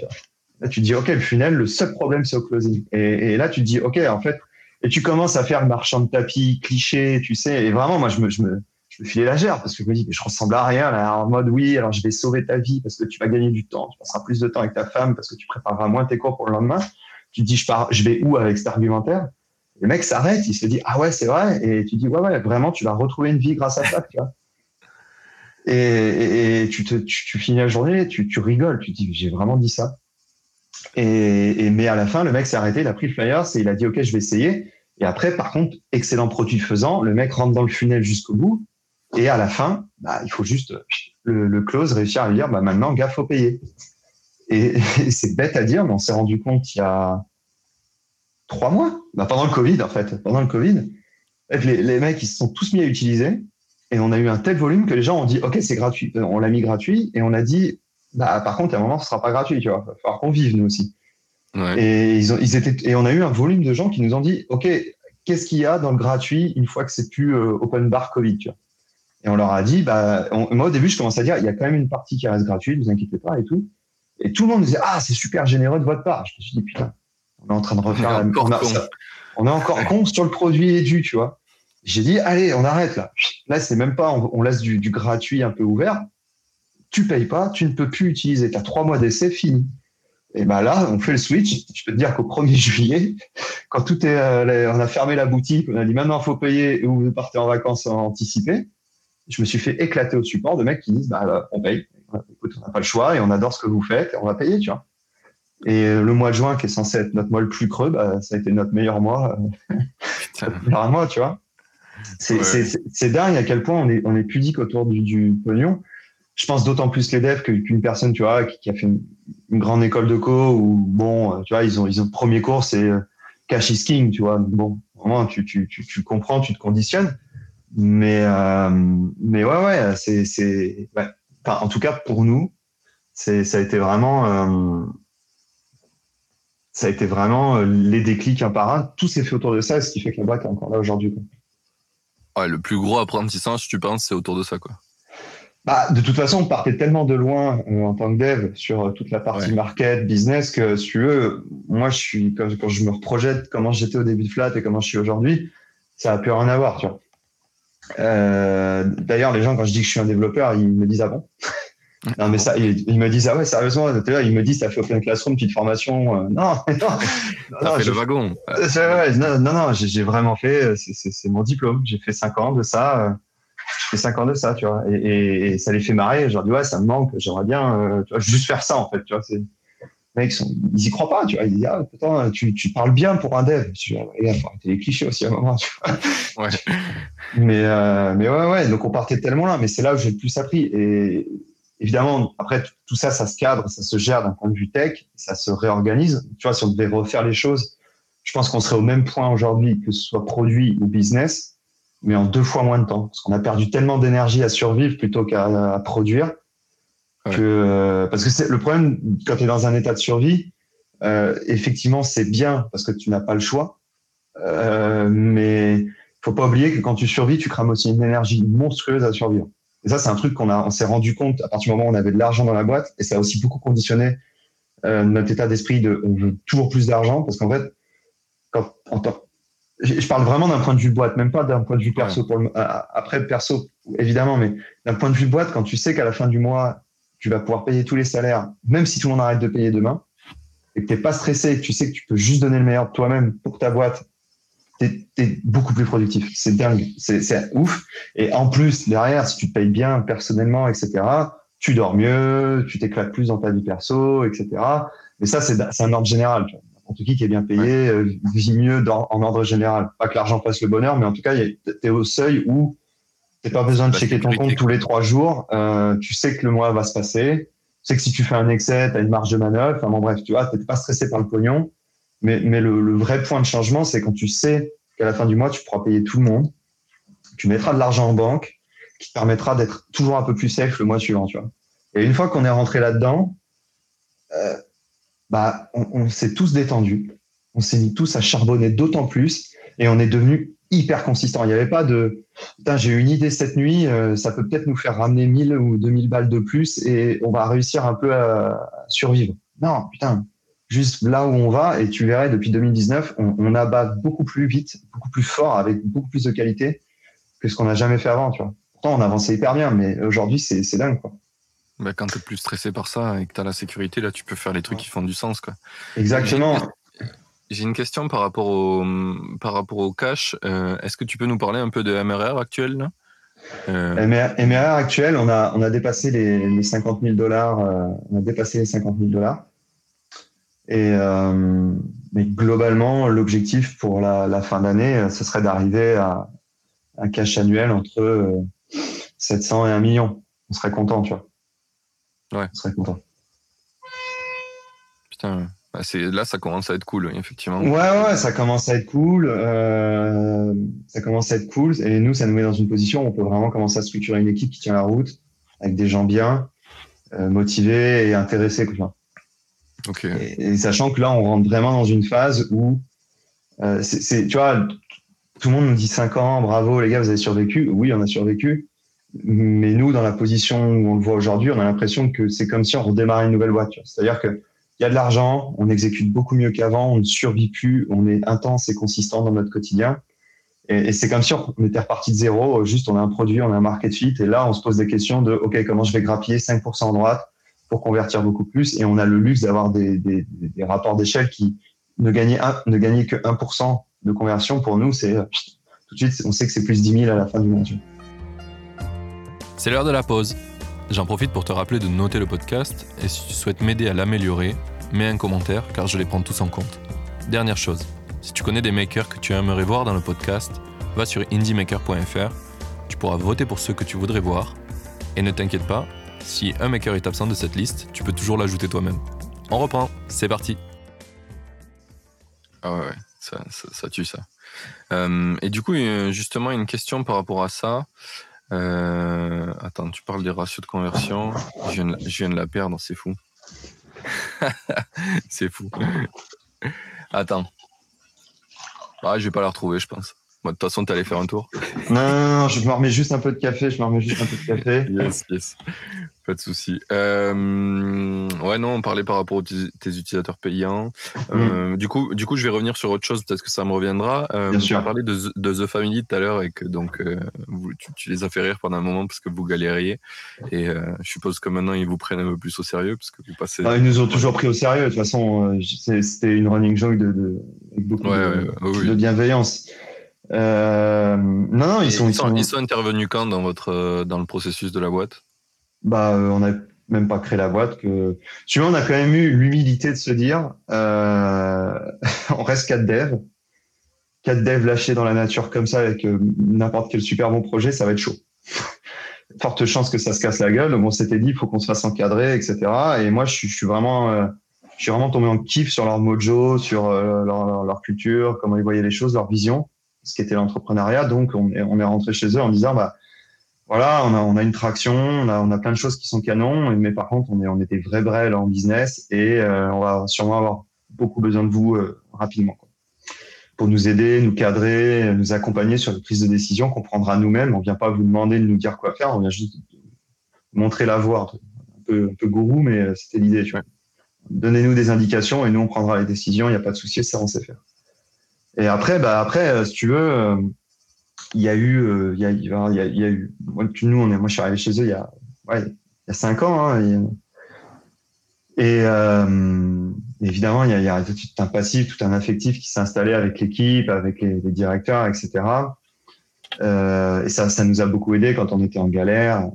Speaker 1: Là, tu te dis, OK, le funnel, le seul problème, c'est au closing. Et, et, là, tu te dis, OK, en fait, et tu commences à faire marchand de tapis, cliché, tu sais. Et vraiment, moi, je me, je me, je me filais la gère parce que je me dis, je ressemble à rien, là, en mode, oui, alors je vais sauver ta vie parce que tu vas gagner du temps, tu passeras plus de temps avec ta femme parce que tu prépareras moins tes cours pour le lendemain. Tu te dis, je pars, je vais où avec cet argumentaire? Le mec s'arrête, il se dit ah ouais c'est vrai et tu dis ouais ouais vraiment tu vas retrouver une vie grâce à ça tu vois. Et, tu, finis la journée, tu, rigoles, tu dis j'ai vraiment dit ça. Et, mais à la fin le mec s'est arrêté, il a pris le flyer, et il a dit ok je vais essayer. Et après par contre excellent produit faisant, le mec rentre dans le funnel jusqu'au bout et à la fin bah, il faut juste le, close réussir à lui dire bah maintenant gaffe faut payer. Et, et c'est bête à dire mais on s'est rendu compte il y a trois mois, bah, pendant le Covid en fait, pendant le Covid, les, les, mecs ils se sont tous mis à utiliser et on a eu un tel volume que les gens ont dit ok c'est gratuit, on l'a mis gratuit et on a dit bah par contre à un moment ce sera pas gratuit, tu vois, il va falloir qu'on vive nous aussi. Ouais. Et ils ont, ils étaient et on a eu un volume de gens qui nous ont dit ok qu'est-ce qu'il y a dans le gratuit une fois que c'est plus euh, open bar Covid, tu vois. Et on leur a dit bah moi au début je commence à dire il y a quand même une partie qui reste gratuite, ne vous inquiétez pas et tout. Et tout le monde disait ah c'est super généreux de votre part. Je me suis dit putain on est en train de refaire la on, on est encore con sur le produit édu, tu vois. J'ai dit, allez, on arrête là. Là, c'est même pas, on, laisse du, du, gratuit un peu ouvert. Tu payes pas, tu ne peux plus utiliser. Tu as trois mois d'essai, fini. Et ben là, on fait le switch. Je peux te dire qu'au 1er juillet, quand tout est, euh, on a fermé la boutique, on a dit maintenant il faut payer et vous partez en vacances anticipées. Je me suis fait éclater au support de mecs qui disent, bah, on paye. Écoute, on n'a pas le choix et on adore ce que vous faites et on va payer, tu vois. Et le mois de juin, qui est censé être notre mois le plus creux, bah, ça a été notre meilleur mois. Par mois, tu vois. C'est dingue à quel point on est, on est pudique autour du, du pognon. Je pense d'autant plus les devs qu'une personne, tu vois, qui, a fait une, grande école de co ou bon, tu vois, ils ont, ils ont le premier cours, c'est euh, cash is king, tu vois. Bon, vraiment, tu, tu, tu, tu comprends, tu te conditionnes. Mais, euh, mais ouais, ouais, c'est, c'est, ouais. Enfin, en tout cas, pour nous, c'est, ça a été vraiment, euh, ça a été vraiment euh, les déclics un par un. Tout s'est fait autour de ça, ce qui fait que la boîte est encore là aujourd'hui.
Speaker 2: Ouais, le plus gros apprentissage, tu penses, c'est autour de ça, quoi.
Speaker 1: Bah, de toute façon, on partait tellement de loin euh, en tant que dev sur euh, toute la partie market, business, que si tu veux, moi, je suis, quand, quand je me reprojette comment j'étais au début de Flat et comment je suis aujourd'hui, ça a plus rien à voir, tu vois. D'ailleurs, les gens, quand je dis que je suis un développeur, ils me disent ah bon non, mais ça, ils, me disent, ah ouais, sérieusement, ils me disent, ça fait Open Classroom, petite formation. Euh, non, non.
Speaker 2: non fait le wagon.
Speaker 1: non, non, non j'ai vraiment fait, c'est mon diplôme. J'ai fait cinq ans de ça. Euh, j'ai fait cinq ans de ça, tu vois. Et, et, ça les fait marrer. Je leur dis, ouais, ça me manque, j'aimerais bien, euh, tu vois, juste faire ça, en fait, tu vois. Les mecs, sont, ils y croient pas, tu vois. Ils disent, ah, putain, tu, tu parles bien pour un dev. Dis, ah, il faut arrêter les clichés aussi à un moment, tu vois. Ouais. Mais, euh, mais ouais, ouais, donc on partait tellement là, mais c'est là où j'ai le plus appris. Et, Évidemment, après, tout ça, ça se cadre, ça se gère d'un point de vue tech, ça se réorganise. Tu vois, si on devait refaire les choses, je pense qu'on serait au même point aujourd'hui, que ce soit produit ou business, mais en deux fois moins de temps. Parce qu'on a perdu tellement d'énergie à survivre plutôt qu'à produire. Que, euh, parce que c'est le problème, quand tu es dans un état de survie, euh, effectivement, c'est bien parce que tu n'as pas le choix. Euh, mais faut pas oublier que quand tu survis, tu crames aussi une énergie monstrueuse à survivre. Et ça, c'est un truc qu'on a, on s'est rendu compte à partir du moment où on avait de l'argent dans la boîte, et ça a aussi beaucoup conditionné euh, notre état d'esprit de on veut toujours plus d'argent, parce qu'en fait, quand, en je parle vraiment d'un point de vue boîte, même pas d'un point de vue perso. Pour le, après, perso, évidemment, mais d'un point de vue boîte, quand tu sais qu'à la fin du mois, tu vas pouvoir payer tous les salaires, même si tout le monde arrête de payer demain, et que tu n'es pas stressé, que tu sais que tu peux juste donner le meilleur de toi-même pour ta boîte t'es es beaucoup plus productif. C'est dingue, c'est ouf. Et en plus, derrière, si tu te payes bien personnellement, etc., tu dors mieux, tu t'éclates plus dans ta vie perso, etc. Mais ça, c'est un ordre général. N'importe qui qui est bien payé euh, vit mieux dans, en ordre général. Pas que l'argent fasse le bonheur, mais en tout cas, tu es au seuil où n'as pas besoin de checker ton compte tous les trois jours. Euh, tu sais que le mois va se passer. Tu sais que si tu fais un excès, tu as une marge de manœuvre. Enfin bon, bref, tu vois, n'es pas stressé par le pognon. Mais, le, vrai point de changement, c'est quand tu sais qu'à la fin du mois, tu pourras payer tout le monde. Tu mettras de l'argent en banque qui te permettra d'être toujours un peu plus safe le mois suivant. Et une fois qu'on est rentré là-dedans, euh, bah, on, on s'est tous détendus. On s'est mis tous à charbonner d'autant plus et on est devenu hyper consistant. Il n'y avait pas de putain, j'ai une idée cette nuit, euh, ça peut peut-être nous faire ramener 1000 ou 2000 balles de plus et on va réussir un peu à, survivre. Non, putain, juste là où on va et tu verrais depuis 2019, on, on abat beaucoup plus vite, beaucoup plus fort, avec beaucoup plus de qualité que ce qu'on n'a jamais fait avant, tu vois. Pourtant, on avançait hyper bien, mais aujourd'hui, c'est, c'est dingue, quoi.
Speaker 2: Bah, quand tu es plus stressé par ça et que tu as la sécurité, là, tu peux faire les trucs qui font du sens, quoi.
Speaker 1: Exactement.
Speaker 2: J'ai une question par rapport au, par rapport au cash. Euh, est-ce que tu peux nous parler un peu de MRR actuel là?
Speaker 1: Euh... MRR actuel, on a, on a dépassé les, les 50 000 dollars. Euh, on a dépassé les 50 000 dollars. Et euh, mais globalement, l'objectif pour la, la fin d'année, ce serait d'arriver à un cash annuel entre 700 et 1 million. On serait content, tu vois.
Speaker 2: Ouais.
Speaker 1: On serait content.
Speaker 2: Putain. Bah, là, ça commence à être cool, effectivement.
Speaker 1: Ouais, ouais, ça commence à être cool. Euh, ça commence à être cool. Et nous, ça nous met dans une position où on peut vraiment commencer à structurer une équipe qui tient la route, avec des gens bien, euh, motivés et intéressés. Quoi. Et, sachant que là, on rentre vraiment dans une phase où, euh, tu vois, tout le monde nous dit 5 ans, bravo les gars, vous avez survécu. Oui, on a survécu. Mais nous, dans la position où on le voit aujourd'hui, on a l'impression que c'est comme si on redémarrait une nouvelle voiture. C'est-à-dire que il y a de l'argent, on exécute beaucoup mieux qu'avant, on ne survit plus, on est intense et consistant dans notre quotidien. Et, c'est comme si on était reparti de zéro, juste on a un produit, on a un market fit, et là on se pose des questions de, OK, comment je vais grappiller 5% en droite pour convertir beaucoup plus, et on a le luxe d'avoir des, rapports d'échelle qui ne gagnaient, ne gagnaient que 1% de conversion. Pour nous, c'est tout de suite, on sait que c'est plus 10 000 à la fin du mois.
Speaker 2: C'est l'heure de la pause. J'en profite pour te rappeler de noter le podcast et si tu souhaites m'aider à l'améliorer, mets un commentaire car je les prends tous en compte. Dernière chose, si tu connais des makers que tu aimerais voir dans le podcast, va sur indiemaker.fr, tu pourras voter pour ceux que tu voudrais voir et ne t'inquiète pas, si un maker est absent de cette liste, tu peux toujours l'ajouter toi-même. On reprend, c'est parti. Ah ouais, ça, tue ça. Euh, et du coup, euh, justement, une question par rapport à ça. Euh, attends, tu parles des ratios de conversion. Je viens de, la perdre, c'est fou. c'est fou. Attends. Ah, je vais pas la retrouver, je pense. De toute façon, tu allais faire un tour.
Speaker 1: Non, non, non, je me remets juste un peu de café. Je me remets juste un peu de café.
Speaker 2: Yes, yes. Pas de souci. Euh, ouais, non, on parlait par rapport à tes utilisateurs payants. Euh, mm. du coup, du coup, je vais revenir sur autre chose. Peut-être que ça me reviendra. Euh, Bien sûr. Parlé de, The Family tout à l'heure et que donc euh, vous, tu, les as fait rire pendant un moment parce que vous galériez. Et euh, je suppose que maintenant ils vous prennent un peu plus au sérieux parce que vous passez.
Speaker 1: Ah, ils nous ont toujours pris au sérieux. De toute façon, c'était une running joke de, de avec beaucoup de, de, bienveillance. Euh, non, non, ils sont,
Speaker 2: ils sont, ils sont intervenus quand dans votre dans le processus de la boîte?
Speaker 1: Bah, euh, on n'a même pas créé la boîte. Que... Tu vois, on a quand même eu l'humilité de se dire, euh, on reste quatre devs. Quatre devs lâchés dans la nature comme ça avec euh, n'importe quel super bon projet, ça va être chaud. Forte chance que ça se casse la gueule. Donc on s'était dit, il faut qu'on se fasse encadrer, etc. Et moi, je suis, je suis vraiment, euh, je suis vraiment tombé en kiff sur leur mojo, sur leur, leur, leur, culture, comment ils voyaient les choses, leur vision, ce qui était l'entrepreneuriat. Donc on est, rentré chez eux en disant, bah, voilà, on a, une traction, on a, plein de choses qui sont canons, mais par contre, on est, on des vrais en business et euh, on va sûrement avoir beaucoup besoin de vous euh, rapidement pour nous aider, nous cadrer, nous accompagner sur les prises de décision qu'on prendra nous-mêmes. On vient pas vous demander de nous dire quoi faire, on vient juste montrer la voie, un peu, gourou, mais euh, c'était l'idée. Donnez-nous des indications et nous on prendra les décisions. Il n'y a pas de souci, ça on sait faire. Et après, bah après, si tu veux il y a eu, euh, il, y a, y a, il y a eu, nous, moi, je suis arrivé chez eux il y a, ouais, il y a cinq ans. Hein, et, euh, évidemment, il y, a, tout un passif, tout un affectif qui s'est installé avec l'équipe, avec les, directeurs, etc. Euh, et ça, ça nous a beaucoup aidé quand on était en galère,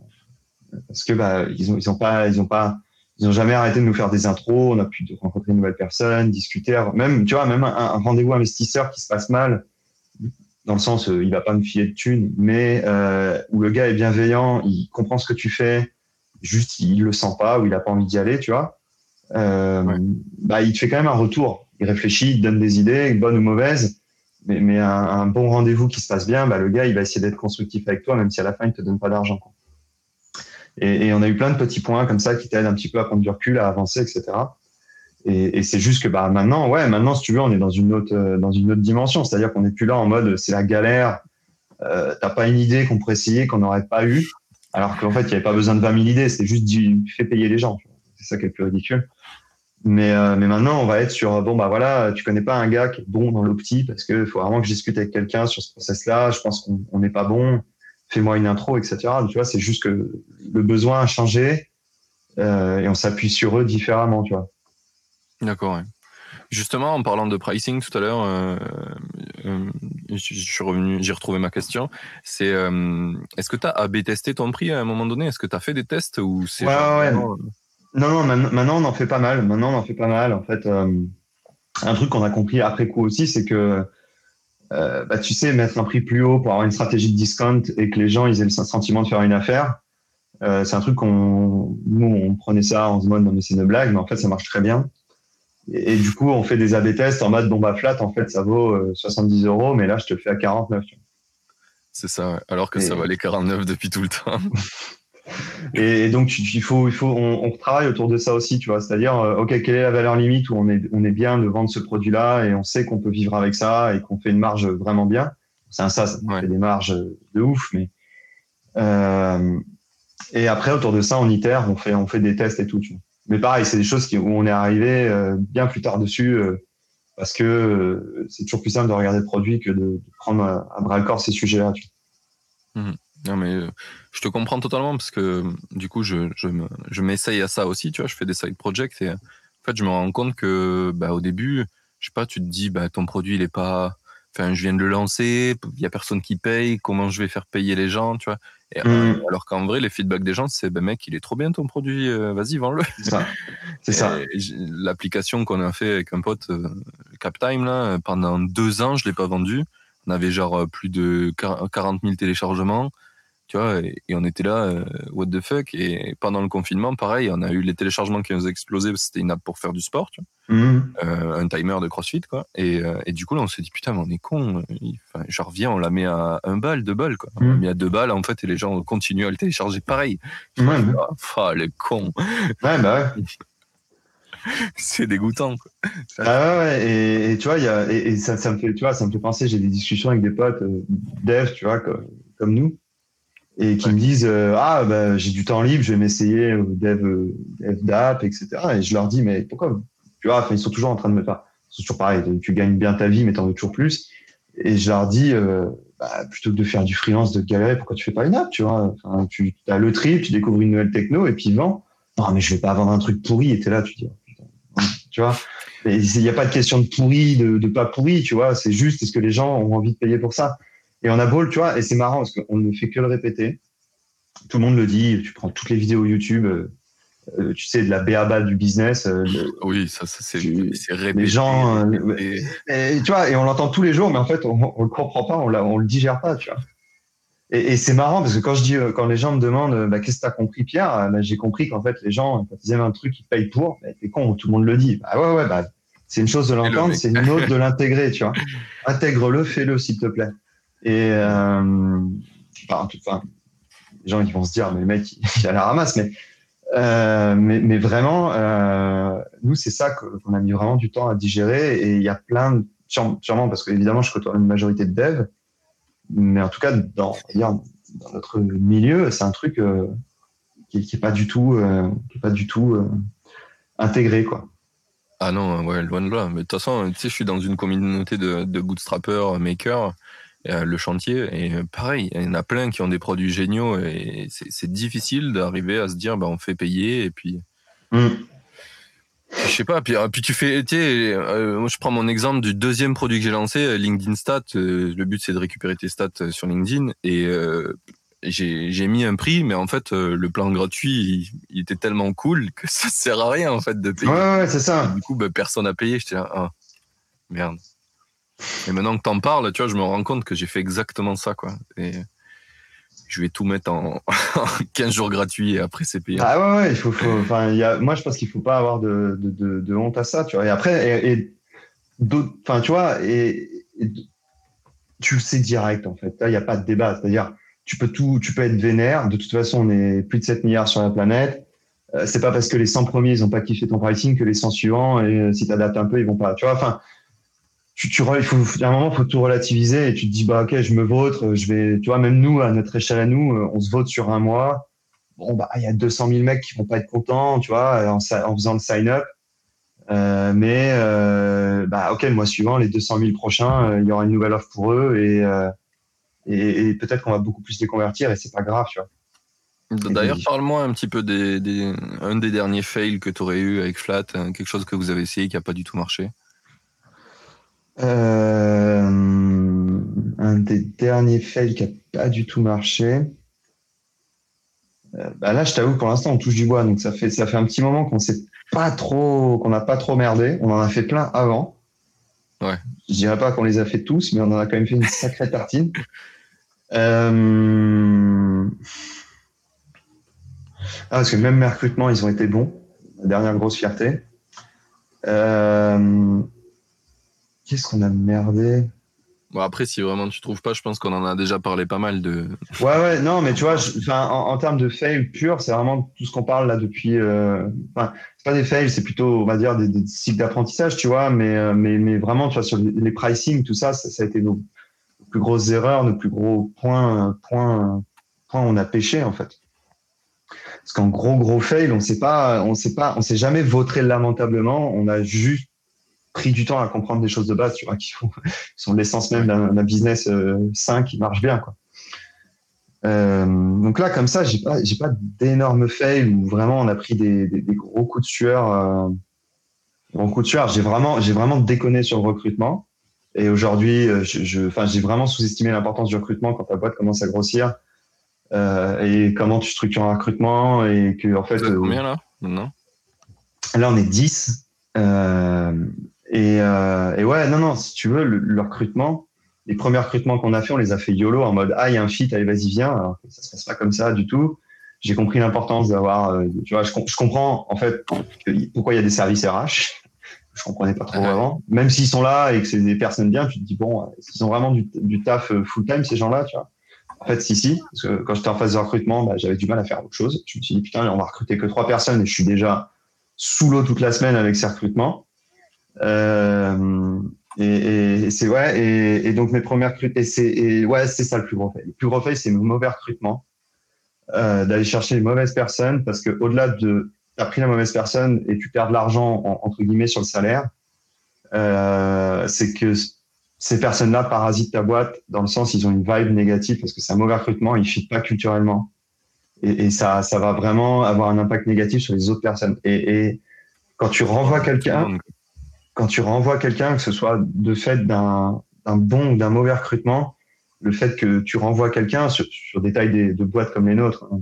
Speaker 1: parce que bah, ils ont pas, ils ont pas, ils ont jamais arrêté de nous faire des intros. On a pu rencontrer une nouvelle personne, discuter, même, tu vois, même un rendez-vous investisseur qui se passe mal dans le sens il va pas me filer de thunes, mais où le gars est bienveillant, il comprend ce que tu fais, juste il le sent pas ou il a pas envie d'y aller, tu vois. Bah il te fait quand même un retour. Il réfléchit, il te donne des idées, bonnes ou mauvaises mais, mais un, bon rendez-vous qui se passe bien, bah, le gars, il va essayer d'être constructif avec toi, même si à la fin, il te donne pas d'argent. Et, on a eu plein de petits points comme ça qui t'aident un petit peu à prendre du recul, à avancer, etc. Et, c'est juste que bah, maintenant, ouais, maintenant, si tu veux, on est dans une autre, euh, dans une autre dimension. C'est-à-dire qu'on n'est plus là en mode c'est la galère, euh, t'as pas une idée qu'on pourrait essayer, qu'on n'aurait pas eu. Alors qu'en fait, il n'y avait pas besoin de 20 000 idées, c'est juste du fait payer les gens. C'est ça qui est le plus ridicule. Mais, euh, mais maintenant, on va être sur bon bah voilà, tu connais pas un gars qui est bon dans l'opti parce qu'il faut vraiment que je discute avec quelqu'un sur ce process-là. Je pense qu'on n'est pas bon. Fais-moi une intro, etc. Tu vois, c'est juste que le besoin a changé euh, et on s'appuie sur eux différemment, tu vois.
Speaker 2: D'accord. Ouais. Justement, en parlant de pricing tout à l'heure, euh, euh je suis revenu, j'ai retrouvé ma question. C'est est-ce que tu as AB testé ton prix à un moment donné? Est-ce que tu as fait des tests ou c'est
Speaker 1: ouais, ouais. Non, non, maintenant on en fait pas mal. Maintenant on en fait pas mal. En fait, un truc qu'on a compris après coup aussi, c'est que euh, bah, tu sais, mettre un prix plus haut pour avoir une stratégie de discount et que les gens ils aient le sentiment de faire une affaire, euh, c'est un truc qu'on nous on prenait ça en se mode non mais c'est une blague, mais en fait ça marche très bien. Et, du coup on fait des A/B tests en mode bon bah flat en fait ça vaut 70 euros, mais là je te le fais à 49.
Speaker 2: C'est ça, alors que ça valait 49 depuis tout le temps.
Speaker 1: Et, donc, il faut, il faut, on, on, travaille autour de ça aussi, tu vois. C'est-à-dire, euh, OK, quelle est la valeur limite où on est, on est bien de vendre ce produit-là et on sait qu'on peut vivre avec ça et qu'on fait une marge vraiment bien. C'est un ça, ça fait des marges de ouf, mais. Euh, et après, autour de ça, on itère, on fait, on fait des tests et tout. Tu vois. Mais pareil, c'est des choses qui, où on est arrivé euh, bien plus tard dessus euh, parce que c'est toujours plus simple de regarder le produit que de, de prendre à, bras le corps ces sujets-là. Tu
Speaker 2: vois. Mmh. Non, mais euh, je te comprends totalement parce que du coup, je, je, m'essaye à ça aussi, tu vois, je fais des side projects et en fait, je me rends compte que bah, au début, je sais pas, tu te dis, bah, ton produit, il est pas. Enfin, je viens de le lancer, il y a personne qui paye, comment je vais faire payer les gens, tu vois? Et, mmh. Alors qu'en vrai, les feedbacks des gens, c'est, ben mec, il est trop bien ton produit, euh, vas-y, vends-le.
Speaker 1: C'est ça. C'est ça.
Speaker 2: L'application qu'on a fait avec un pote, euh, CapTime, là, pendant deux ans, je l'ai pas vendu. On avait genre plus de 40 000 téléchargements tu vois, et, on était là, euh, what the fuck. Et pendant le confinement, pareil, on a eu les téléchargements qui ont explosé, c'était une app pour faire du sport, tu vois, mmh. euh, un timer de CrossFit, quoi. Et, euh, et du coup, là, on s'est dit, putain, mais on est con. Enfin, genre, viens, on la met à un bal, deux balles, quoi. On l'a mmh. mis à deux balles, en fait, et les gens continuent à le télécharger pareil. Ouais, ah, le con.
Speaker 1: Ouais, bah ouais.
Speaker 2: c'est dégoûtant. Quoi.
Speaker 1: Ah ouais, et, tu vois, y a, et, ça, ça, me fait, tu vois, ça me fait penser, j'ai des discussions avec des potes dev, tu vois, comme, comme nous et qui me disent euh, ah bah, j'ai du temps libre, je vais m'essayer au dev, euh, dev d'app, etc. Et je leur dis mais pourquoi Tu vois, ils sont toujours en train de me faire. C'est toujours pareil. Tu gagnes bien ta vie, mais t'en veux toujours plus. Et je leur dis euh, bah, plutôt que de faire du freelance, de galérer, pourquoi tu fais pas une app Tu vois, enfin, tu as le trip, tu découvres une nouvelle techno et puis vends. Non mais je vais pas vendre un truc pourri. Et t'es là, tu dis oh, tu vois? Il n'y a pas de question de pourri, de, de pas pourri, tu vois? C'est juste est-ce que les gens ont envie de payer pour ça? Et on a beau, tu vois, et c'est marrant parce qu'on ne fait que le répéter. Tout le monde le dit. Tu prends toutes les vidéos YouTube, euh, euh, tu sais, de la béaba du business. Euh,
Speaker 2: oui, ça, ça c'est répété.
Speaker 1: Les gens, et, tu vois, et on l'entend tous les jours, mais en fait, on, ne le comprend pas, on, on le digère pas, tu vois. Et, et c'est marrant parce que quand je dis, quand les gens me demandent, bah, qu'est-ce que tu as compris, Pierre bah, J'ai compris qu'en fait, les gens, quand ils aiment un truc, ils payent pour. Bah, t'es con, tout le monde le dit. Bah ouais, ouais, bah, c'est une chose de l'entendre, c'est une autre de l'intégrer, tu vois. Intègre-le, fais-le, s'il te plaît. Et euh, enfin, les gens ils vont se dire, mais le mec, il a la ramasse, mais, euh, mais, mais, vraiment, euh, nous, c'est ça qu'on a mis vraiment du temps à digérer. Et il y a plein de, sûrement parce qu'évidemment, je côtoie une majorité de devs, mais en tout cas, dans, dans notre milieu, c'est un truc euh, qui, n'est pas du tout, euh, qui est pas du tout euh, intégré, quoi.
Speaker 2: Ah non, ouais, loin de là. Mais de toute façon, tu sais, je suis dans une communauté de, de bootstrappers, makers. Euh, le chantier. Et euh, pareil, il y en a plein qui ont des produits géniaux et c'est difficile d'arriver à se dire, bah, on fait payer et puis. Mm. Je sais pas, puis, euh, puis tu fais, tu sais, moi je prends mon exemple du deuxième produit que j'ai lancé, LinkedIn Stat. le but c'est de récupérer tes stats sur LinkedIn et j'ai mis un prix, mais en fait le plan gratuit il, était tellement cool que ça sert à rien en fait de payer.
Speaker 1: Ouais, ouais c'est ça.
Speaker 2: Du coup, bah, personne n'a payé. J'étais là, ah, merde. Et maintenant que t'en parles, tu vois, je me rends compte que j'ai fait exactement ça, quoi. Et je vais tout mettre en 15 jours gratuits et après c'est payant.
Speaker 1: Ah ouais, il faut, il y a, moi je pense qu'il faut pas avoir de, honte à ça, tu vois. Et après, et, enfin, tu vois, et, tu sais direct en fait. Il n'y a pas de débat, c'est-à-dire tu peux tout, tu peux être vénère. De toute façon, on est plus de 7 milliards sur la planète. Euh, c'est pas parce que les 100 premiers ils ont pas kiffé ton pricing que les 100 suivants et euh, si tu adaptes un peu ils vont pas. Tu vois, enfin tu, tu, il faut, à un moment, il faut tout relativiser et tu te dis, bah, ok, je me vote, euh, je vais, tu vois, même nous, à notre échelle à nous, euh, on se vote sur un mois. Bon, bah, il y a 200 000 mecs qui vont pas être contents, tu vois, en, en faisant le sign-up. Euh, mais, euh, bah, ok, le mois suivant, les 200 000 prochains, euh, il y aura une nouvelle offre pour eux et, et, et peut-être qu'on va beaucoup plus les convertir et c'est pas grave, tu vois.
Speaker 2: D'ailleurs, parle-moi un petit peu des, des, un des derniers fails que tu aurais eu avec Flat, hein, quelque chose que vous avez essayé qui a pas du tout marché.
Speaker 1: Euh, un des derniers fails qui a pas du tout marché. Euh, bah là, je t'avoue, pour l'instant, on touche du bois, donc ça fait ça fait un petit moment qu'on sait pas trop, qu'on n'a pas trop merdé. On en a fait plein avant.
Speaker 2: Ouais.
Speaker 1: Je dirais pas qu'on les a fait tous, mais on en a quand même fait une sacrée tartine. Euh... Ah, parce que même mes recrutements, ils ont été bons. La dernière grosse fierté. Euh... Qu'est-ce qu'on a merdé
Speaker 2: Bon, après, si vraiment tu trouves pas, je pense qu'on en a déjà parlé pas mal de.
Speaker 1: Ouais, ouais, non, mais tu vois, en, en, termes de fail pur, c'est vraiment tout ce qu'on parle là depuis. Euh, enfin, c'est pas des fails, c'est plutôt, on va dire, des, des cycles d'apprentissage, tu vois, mais, euh, mais, mais vraiment, tu vois, sur les pricing, tout ça, ça, a été nos, plus grosses erreurs, nos plus gros points, points, points où on a pêché, en fait. Parce qu'en gros, gros fail, on sait pas, on sait pas, on s'est jamais vautré lamentablement, on a juste pris du temps à comprendre des choses de base, tu vois, qui, sont l'essence même d'un business euh, sain qui marche bien, quoi. Euh, donc là, comme ça, j'ai pas, j'ai pas d'énormes fails où vraiment on a pris des, des, des gros coups de sueur. Euh, gros coups de sueur. J'ai vraiment, j'ai vraiment déconné sur le recrutement. Et aujourd'hui, je, enfin, j'ai vraiment sous-estimé l'importance du recrutement quand ta boîte commence à grossir euh, et comment tu structures un recrutement et que en fait.
Speaker 2: Combien là maintenant?
Speaker 1: Là, on est 10. Euh, et, euh, et, ouais, non, non, si tu veux, le, recrutement, les premiers recrutements qu'on a fait, on les a fait YOLO en mode Ah, il y a un fit, allez, vas-y, viens. Alors, ça se passe pas comme ça du tout. J'ai compris l'importance d'avoir, euh, tu vois, je, je, comprends en fait pourquoi il y a des services RH. Je comprenais pas trop avant. Même s'ils sont là et que c'est des personnes bien, tu te dis bon, ils ont vraiment du, du taf euh, full time ces gens-là, tu vois? En fait, si, si. Parce que quand j'étais en phase de recrutement, bah, j'avais du mal à faire autre chose. Je me suis dit putain, on va recruter que trois personnes et je suis déjà sous l'eau toute la semaine avec ces recrutements. Euh, et, c'est ouais, et, donc mes premières recrutements, et c'est ouais, c'est ça le plus gros fait. Le plus gros fait, c'est mes mauvais recrutements, euh, d'aller chercher les mauvaises personnes, parce que au-delà de t'as pris la mauvaise personne et tu perds de l'argent entre guillemets sur le salaire, euh, c'est que ces personnes-là parasitent ta boîte dans le sens ils ont une vibe négative parce que c'est un mauvais recrutement, ils fit pas culturellement et, ça ça va vraiment avoir un impact négatif sur les autres personnes. Et quand tu renvoies quelqu'un quand tu renvoies quelqu'un, que ce soit de fait d'un bon ou d'un mauvais recrutement, le fait que tu renvoies quelqu'un sur, sur, des tailles de boîtes comme les nôtres, hein,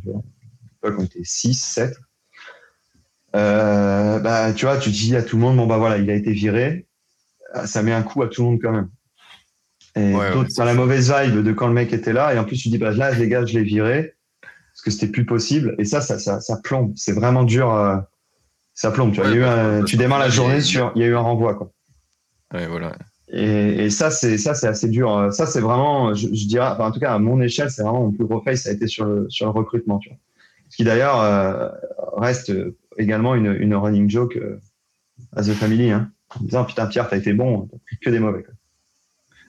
Speaker 1: quand on était 6, 7, euh, bah, tu vois, tu dis à tout le monde, bon, bah voilà, il a été viré, ça met un coup à tout le monde quand même. Et ouais, d'autres, ouais, la mauvaise vibe de quand le mec était là, et en plus, tu dis, bah là, les gars, je l'ai viré, parce que c'était plus possible, et ça, ça, ça, ça plombe. C'est vraiment dur. Euh, ça plombe. Tu, vois. il y a eu un, tu démarres la journée sur, il y a eu un renvoi, quoi.
Speaker 2: Ouais, voilà.
Speaker 1: Et, et ça, c'est ça, c'est assez dur. Ça, c'est vraiment, je, je dirais, enfin, en tout cas à mon échelle, c'est vraiment mon plus gros face, ça a été sur le sur le recrutement, tu vois. Ce qui d'ailleurs euh, reste également une, une running joke euh, à The Family, hein, en disant putain Pierre, t'as été bon, t'as pris que des mauvais. Quoi.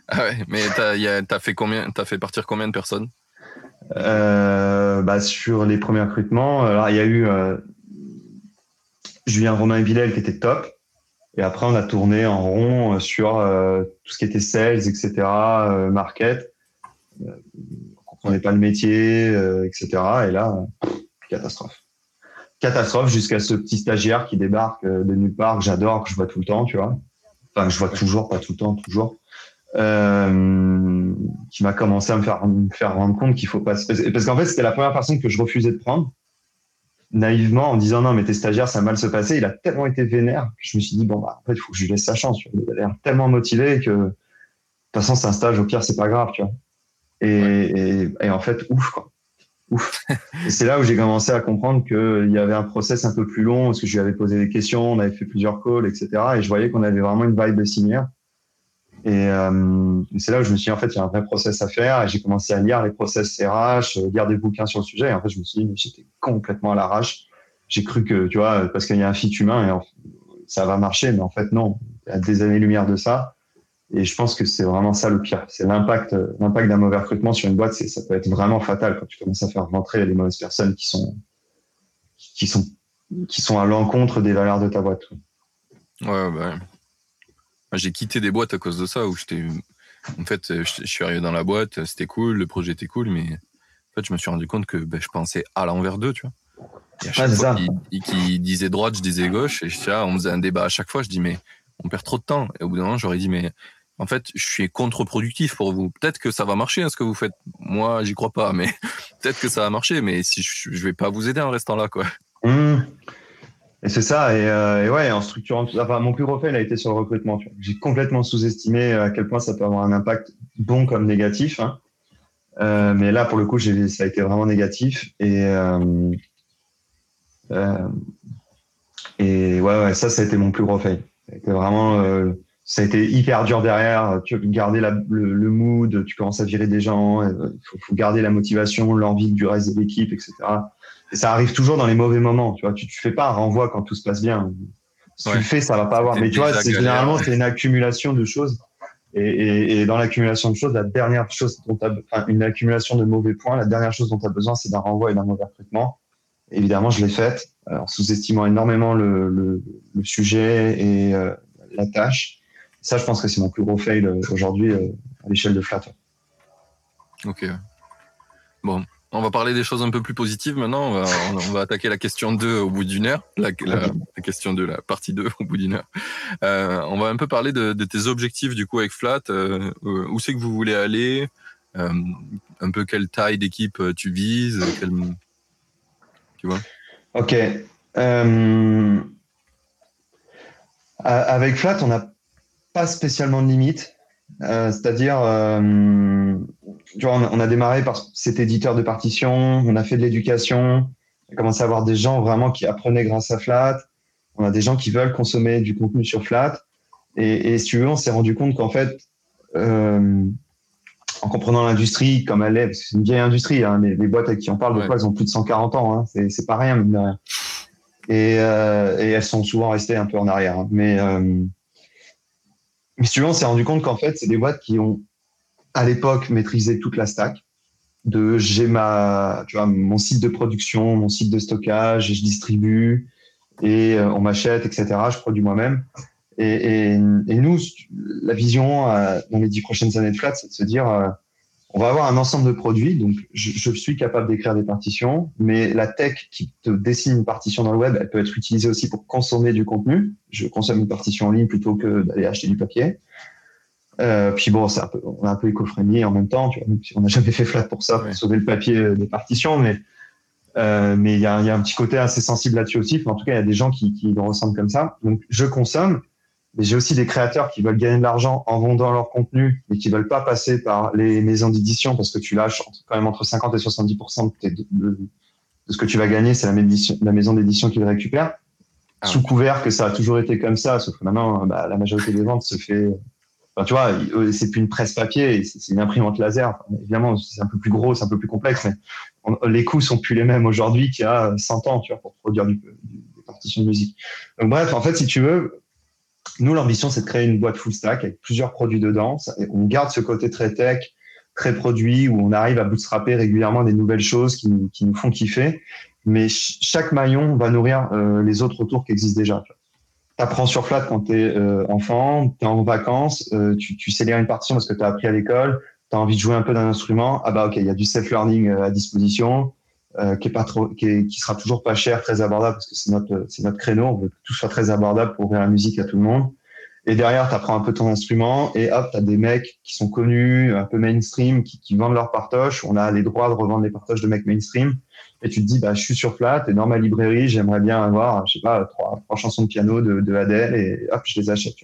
Speaker 2: Ah ouais, mais t'as as fait combien, t'as fait partir combien de personnes?
Speaker 1: Euh, bah, sur les premiers recrutements, alors il y a eu euh, Julien Romain Villel qui était top. Et après, on a tourné en rond sur euh, tout ce qui était sales, etc., euh, market. Euh, on comprenait pas le métier, euh, etc. Et là, catastrophe. Catastrophe jusqu'à ce petit stagiaire qui débarque euh, de nulle part, que j'adore, que je vois tout le temps, tu vois. Enfin, que je vois toujours, pas tout le temps, toujours. Euh, qui m'a commencé à me faire, me faire rendre compte qu'il faut pas... Parce qu'en fait, c'était la première personne que je refusais de prendre naïvement en disant non mais tes stagiaires ça a mal se passer il a tellement été vénère que je me suis dit bon bah en fait il faut que je lui laisse sa chance il a l'air tellement motivé que façon, c'est un stage, au pire, c'est pas grave, tu vois. Et, et, en fait, ouf, quoi. Ouf. et c'est là où j'ai commencé à comprendre qu'il y avait un process un peu plus long, parce que je lui avais posé des questions, on avait fait plusieurs calls, etc. Et je voyais qu'on avait vraiment une vibe similaire. Et euh, c'est là où je me suis dit, en fait, il y a un vrai process à faire. Et j'ai commencé à lire les process RH, euh, lire des bouquins sur le sujet. Et en fait, je me suis dit, mais j'étais complètement à l'arrache. J'ai cru que, tu vois, parce qu'il y a un fit humain, et ça va marcher. Mais en fait, non. Il y a des années-lumière de ça. Et je pense que c'est vraiment ça le pire. C'est l'impact, l'impact d'un mauvais recrutement sur une boîte. C'est, ça peut être vraiment fatal quand tu commences à faire rentrer les mauvaises personnes qui sont, qui sont, qui sont à l'encontre des valeurs de ta boîte.
Speaker 2: Ouais, bah, j'ai quitté des boîtes à cause de ça où j'étais, en fait, je, suis arrivé dans la boîte, c'était cool, le projet était cool, mais en fait, je me suis rendu compte que ben, je pensais à l'envers d'eux, tu vois. Et à chaque fois qu'ils disaient droite, je disais gauche, et je, on faisait un débat à chaque fois, je dis, mais on perd trop de temps. Et au bout d'un moment, j'aurais dit, mais en fait, je suis contre-productif pour vous. Peut-être que ça va marcher, hein, ce que vous faites. Moi, j'y crois pas, mais peut-être que ça va marcher, mais si je, je vais pas vous aider en restant là, quoi.
Speaker 1: Mmh. Et c'est ça. Et, euh, et, ouais, en structurant tout enfin, mon plus gros fail a été sur le recrutement. J'ai complètement sous-estimé à quel point ça peut avoir un impact bon comme négatif. Hein. Euh, mais là, pour le coup, ça a été vraiment négatif. Et, euh, euh, ouais, ça, ça a été mon plus gros fail. Ça vraiment, euh, ça a été hyper dur derrière. Tu veux garder le, mood, tu commences à virer des gens. Il faut, garder la motivation, l'envie du reste de l'équipe, etc. Et ça arrive toujours dans les mauvais moments. Tu vois, tu, tu fais pas un renvoi quand tout se passe bien. Si tu le fais, ça va pas avoir. Mais tu vois, c'est généralement c'est une accumulation de choses. Et, et, et dans l'accumulation de choses, la dernière chose dont as, enfin, une accumulation de mauvais points, la dernière chose dont tu as besoin, c'est d'un renvoi et d'un mauvais traitement. Évidemment, je l'ai faite en sous-estimant énormément le, le, le, sujet et euh, la tâche. Ça, je pense que c'est mon plus gros fail euh, aujourd'hui euh, à l'échelle de Flat.
Speaker 2: Ok. Bon, on va parler des choses un peu plus positives maintenant. On va, attaquer la question 2 au bout d'une heure. La, question 2, la partie 2 au bout d'une heure. Euh, on va un peu parler de, tes objectifs du coup avec Flat. Euh, où c'est que vous voulez aller? Euh, Un peu quelle taille d'équipe tu vises Tu vois?
Speaker 1: Ok. avec Flat, on n'a pas spécialement de limite. Euh, c'est-à-dire, euh, tu vois, on, a démarré par cet éditeur de partition, on a fait de l'éducation, on a commencé à avoir des gens vraiment qui apprenaient grâce à Flat, on a des gens qui veulent consommer du contenu sur Flat. Et, et si tu veux, on s'est rendu compte qu'en fait, euh, en comprenant l'industrie comme elle est, c'est une vieille industrie, hein, les, les, boîtes avec qui on parle, de quoi, elles ont plus de 140 ans, hein, c'est pas rien, même. Et, et, elles sont souvent restées un peu en arrière. Hein. Mais mais si tu on s'est rendu compte qu'en fait, c'est des boîtes qui ont, à l'époque, maîtrisé toute la stack. De j'ai ma, tu vois, mon site de production, mon site de stockage, et je distribue, et euh, on m'achète, etc. Je produis moi-même. Et, et, et, nous, la vision euh, dans les dix prochaines années de Flat, c'est de se dire, euh, on va avoir un ensemble de produits. Donc, je, je suis capable d'écrire des partitions, mais la tech qui te dessine une partition dans le web, elle peut être utilisée aussi pour consommer du contenu. Je consomme une partition en ligne plutôt que d'aller acheter du papier. Euh, puis bon, c'est un peu, on est un peu éco-friendly en même temps. Tu vois, on n'a jamais fait flat pour ça, pour sauver le papier des partitions, mais euh, mais il y a, y a, un petit côté assez sensible là-dessus aussi. en tout cas, il y a des gens qui, qui le ressentent comme ça. Donc, je consomme. Mais j'ai aussi des créateurs qui veulent gagner de l'argent en vendant leur contenu, mais qui veulent pas passer par les maisons d'édition parce que tu lâches quand même entre 50 et 70 de, de, de, ce que tu vas gagner, c'est la, la, maison d'édition qui le récupère. Ah Sous couvert que ça a toujours été comme ça, sauf que maintenant, bah, la majorité des ventes se fait. Enfin, tu vois, c'est plus une presse papier, c'est une imprimante laser. évidemment, c'est un peu plus gros, c'est un peu plus complexe, mais les coûts sont plus les mêmes aujourd'hui qu'il y a 100 ans, tu vois, pour produire du, du, des partitions de musique. Donc bref, en fait, si tu veux, nous, l'ambition, c'est de créer une boîte full stack avec plusieurs produits dedans. On garde ce côté très tech, très produit, où on arrive à bootstrapper régulièrement des nouvelles choses qui nous, qui font kiffer. Mais chaque maillon va nourrir euh, les autres autour qui existent déjà. Tu apprends sur Flat quand tu es euh, enfant, tu es en vacances, euh, tu, tu sais lire une partition parce que tu as appris à l'école, tu as envie de jouer un peu d'un instrument. Ah bah ok, il y a du self-learning à disposition. Euh, qui est pas trop, qui, est, qui, sera toujours pas cher, très abordable parce que c'est notre, c'est notre créneau. On veut que tout soit très abordable pour ouvrir la musique à tout le monde. Et derrière, tu apprends un peu ton instrument et hop, tu as des mecs qui sont connus, un peu mainstream, qui, qui vendent leurs partoches. On a les droits de revendre les partoches de mecs mainstream. Et tu te dis, bah, je suis sur Flat et dans ma librairie, j'aimerais bien avoir, je sais pas, trois, trois chansons de piano de, de Adele et hop, je les achète.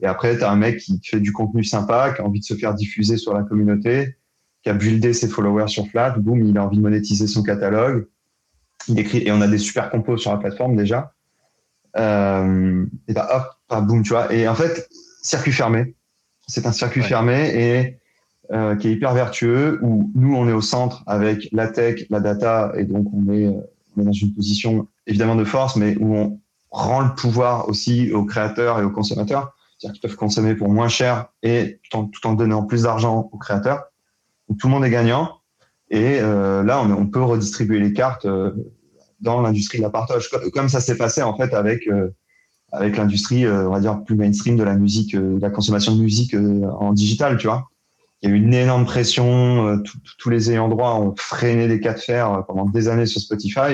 Speaker 1: Et après, tu as un mec qui fait du contenu sympa, qui a envie de se faire diffuser sur la communauté, qui a buildé ses followers sur Flat, boum, il a envie de monétiser son catalogue. Il écrit, et on a des super compos sur la plateforme déjà. Euh, et bah hop, bah, boum, tu vois. Et en fait, circuit fermé. C'est un circuit fermé et euh, qui est hyper vertueux où nous, on est au centre avec la tech, la data, et donc on est, on est dans une position évidemment de force, mais où on rend le pouvoir aussi aux créateurs et aux consommateurs. C'est-à-dire qu'ils peuvent consommer pour moins cher et tout en, tout en donnant plus d'argent aux créateurs. Donc tout le monde est gagnant. Et euh, là, on, on, peut redistribuer les cartes euh, dans l'industrie de la partage, comme ça s'est passé en fait avec euh, avec l'industrie, on va dire plus mainstream de la musique, de la consommation de musique en digital, tu vois. Il y a eu une énorme pression, tous les ayants droit ont freiné des cas de fer pendant des années sur Spotify,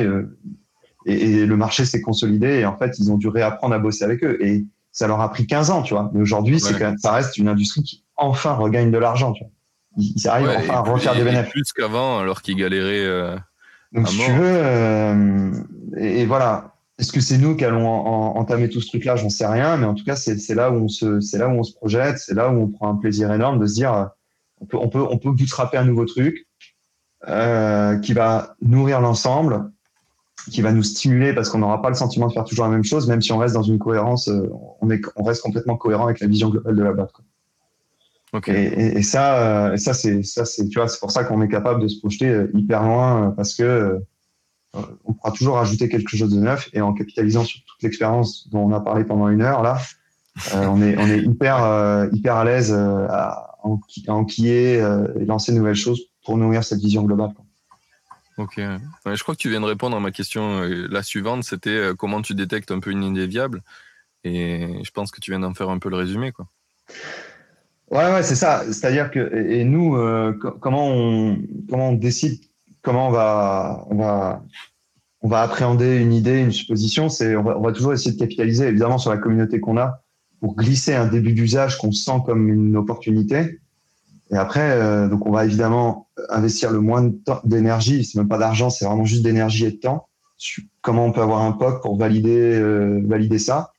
Speaker 1: et, et, le marché s'est consolidé, et en fait, ils ont dû réapprendre à bosser avec eux, et ça leur a pris 15 ans, tu vois. Mais aujourd'hui, c'est ça reste une industrie qui enfin regagne de l'argent, tu vois. Ils, arrivent
Speaker 2: Ouais,
Speaker 1: enfin à refaire des bénéfices.
Speaker 2: Plus qu'avant, alors qu'ils galéraient. euh,
Speaker 1: Donc, si
Speaker 2: mort.
Speaker 1: tu veux, euh, et, et voilà. Est-ce que c'est nous qui allons en- en- entamer tout ce truc-là? J'en sais rien, mais en tout cas, c'est là où on se, c'est là où on se projette, c'est là où on prend un plaisir énorme de se dire, euh, on peut, on peut, on peut bootstrapper un nouveau truc euh, qui va nourrir l'ensemble, qui va nous stimuler parce qu'on n'aura pas le sentiment de faire toujours la même chose, même si on reste dans une cohérence, on, est, on reste complètement cohérent avec la vision globale de la boîte. quoi. Et, ça, euh, et ça c'est ça c'est tu vois, c'est pour ça qu'on est capable de se projeter euh, hyper loin euh, parce que on pourra toujours rajouter quelque chose de neuf et en capitalisant sur toute l'expérience dont on a parlé pendant une heure là, on est on est hyper hyper à l'aise à, enqui- à enquiller et lancer de nouvelles choses pour nourrir cette vision globale. quoi.
Speaker 2: Ok. Ouais, je crois que tu viens de répondre à ma question. La suivante, c'était comment tu détectes un peu une idée viable. Et je pense que tu viens d'en faire un peu le résumé, quoi.
Speaker 1: Ouais, ouais, c'est ça. C'est-à-dire que et nous, euh, co- comment on comment on décide, comment on va on va on va appréhender une idée, une supposition. C'est on va, on va toujours essayer de capitaliser évidemment sur la communauté qu'on a pour glisser un début d'usage qu'on sent comme une opportunité. Et après, euh, donc on va évidemment investir le moins d'énergie. C'est même pas d'argent, c'est vraiment juste d'énergie et de temps. Comment on peut avoir un POC pour valider euh, valider ça.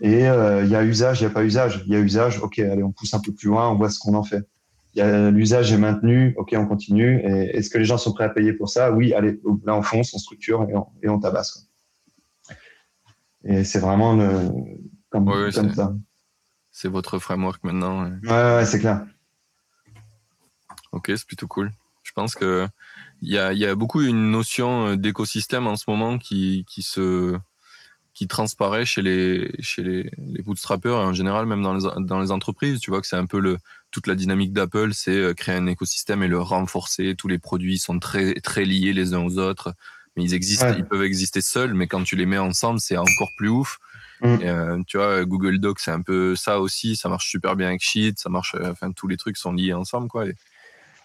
Speaker 1: Et euh, il y a usage, il n'y a pas usage. Il y a usage, ok, allez, on pousse un peu plus loin, on voit ce qu'on en fait. L'usage est maintenu, ok, on continue. Et est-ce que les gens sont prêts à payer pour ça? Oui, allez, là on fonce, on structure et on, et on tabasse. quoi. Et c'est vraiment le, comme,
Speaker 2: Ouais,
Speaker 1: ça.
Speaker 2: C'est votre framework maintenant. ouais.
Speaker 1: Ouais, ouais, ouais, c'est clair.
Speaker 2: Ok, c'est plutôt cool. Je pense que il y a, il y a beaucoup une notion euh, d'écosystème en ce moment qui, qui se qui transparaît chez les chez les, les bootstrappers et en général même dans les dans les entreprises. Tu vois que c'est un peu le toute la dynamique d'Apple, c'est euh, créer un écosystème et le renforcer. Tous les produits sont très très liés les uns aux autres, mais ils existent,
Speaker 1: Ouais.
Speaker 2: ils peuvent exister seuls, mais quand tu les mets ensemble, c'est encore plus ouf.
Speaker 1: Mm.
Speaker 2: Et, euh, tu vois, Google Docs, c'est un peu ça aussi. Ça marche super bien avec Sheet, ça marche. euh, Enfin, tous les trucs sont liés ensemble, quoi. Et,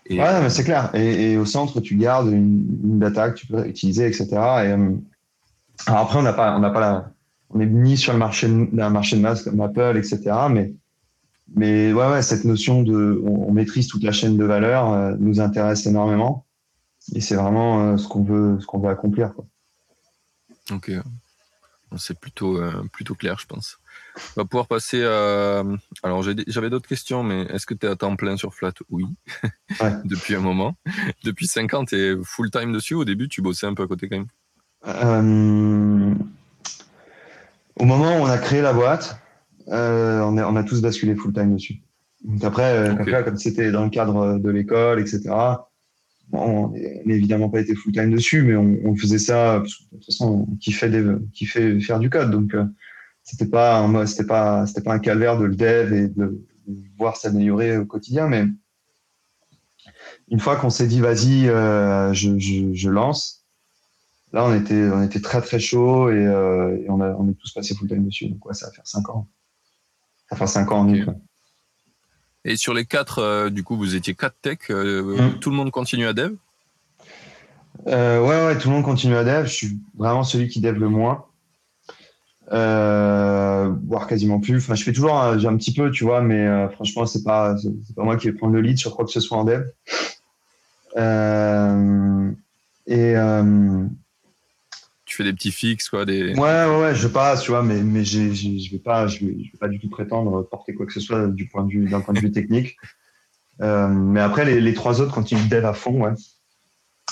Speaker 2: et-
Speaker 1: Ouais, mais c'est clair. Et, et au centre, tu gardes une, une data que tu peux utiliser, etc. Et, alors après, on n'a pas, on n'a pas la, on est ni sur le marché, de- d'un marché de masse comme Apple, etc. Mais, mais ouais, ouais, cette notion de, on, on maîtrise toute la chaîne de valeur euh, nous intéresse énormément. Et c'est vraiment euh, ce qu'on veut, ce qu'on veut accomplir. Quoi.
Speaker 2: Ok. C'est plutôt, euh, plutôt clair, je pense. On va pouvoir passer à. Alors, j'avais d'autres questions, mais est-ce que tu es à temps plein sur Flat? Oui.
Speaker 1: Ouais.
Speaker 2: Depuis un moment. Depuis 5 ans, tu es full-time dessus. Au début, tu bossais un peu à côté quand même.
Speaker 1: Euh, au moment où on a créé la boîte, euh, on, a, on a tous basculé full time dessus. Donc après, euh, après, comme c'était dans le cadre de l'école, etc. bon, on n'a évidemment pas été full time dessus, mais on, on faisait ça parce que, de toute façon, on kiffait, des, kiffait faire du code. Donc euh, c'était pas c'était pas c'était pas un calvaire de le dev et de, de voir s'améliorer au quotidien, mais une fois qu'on s'est dit vas-y, euh, je, je, je lance. Là, on était, on était très très chaud et, euh, et on, a, on est tous passés full time dessus. Donc, ouais, ça va faire 5 ans. Ça va faire 5 ans en août.
Speaker 2: Et sur les quatre, euh, du coup, vous étiez quatre tech. euh,
Speaker 1: Mm.
Speaker 2: Tout le monde continue à dev?
Speaker 1: Ouais, ouais, tout le monde continue à dev. Je suis vraiment celui qui dev le moins. Voire quasiment plus. Enfin, je fais toujours un, j'ai un petit peu, tu vois, mais franchement, c'est pas, c'est pas moi qui vais prendre le lead sur quoi que ce soit en dev. Et
Speaker 2: Tu fais des petits fixes, quoi. Des...
Speaker 1: Ouais, ouais, ouais, je passe, tu vois, mais, mais je je vais pas, je vais, je vais pas du tout prétendre porter quoi que ce soit du point de vue, d'un point de vue technique. Euh, mais après, les, les, trois autres continuent dev à fond, ouais.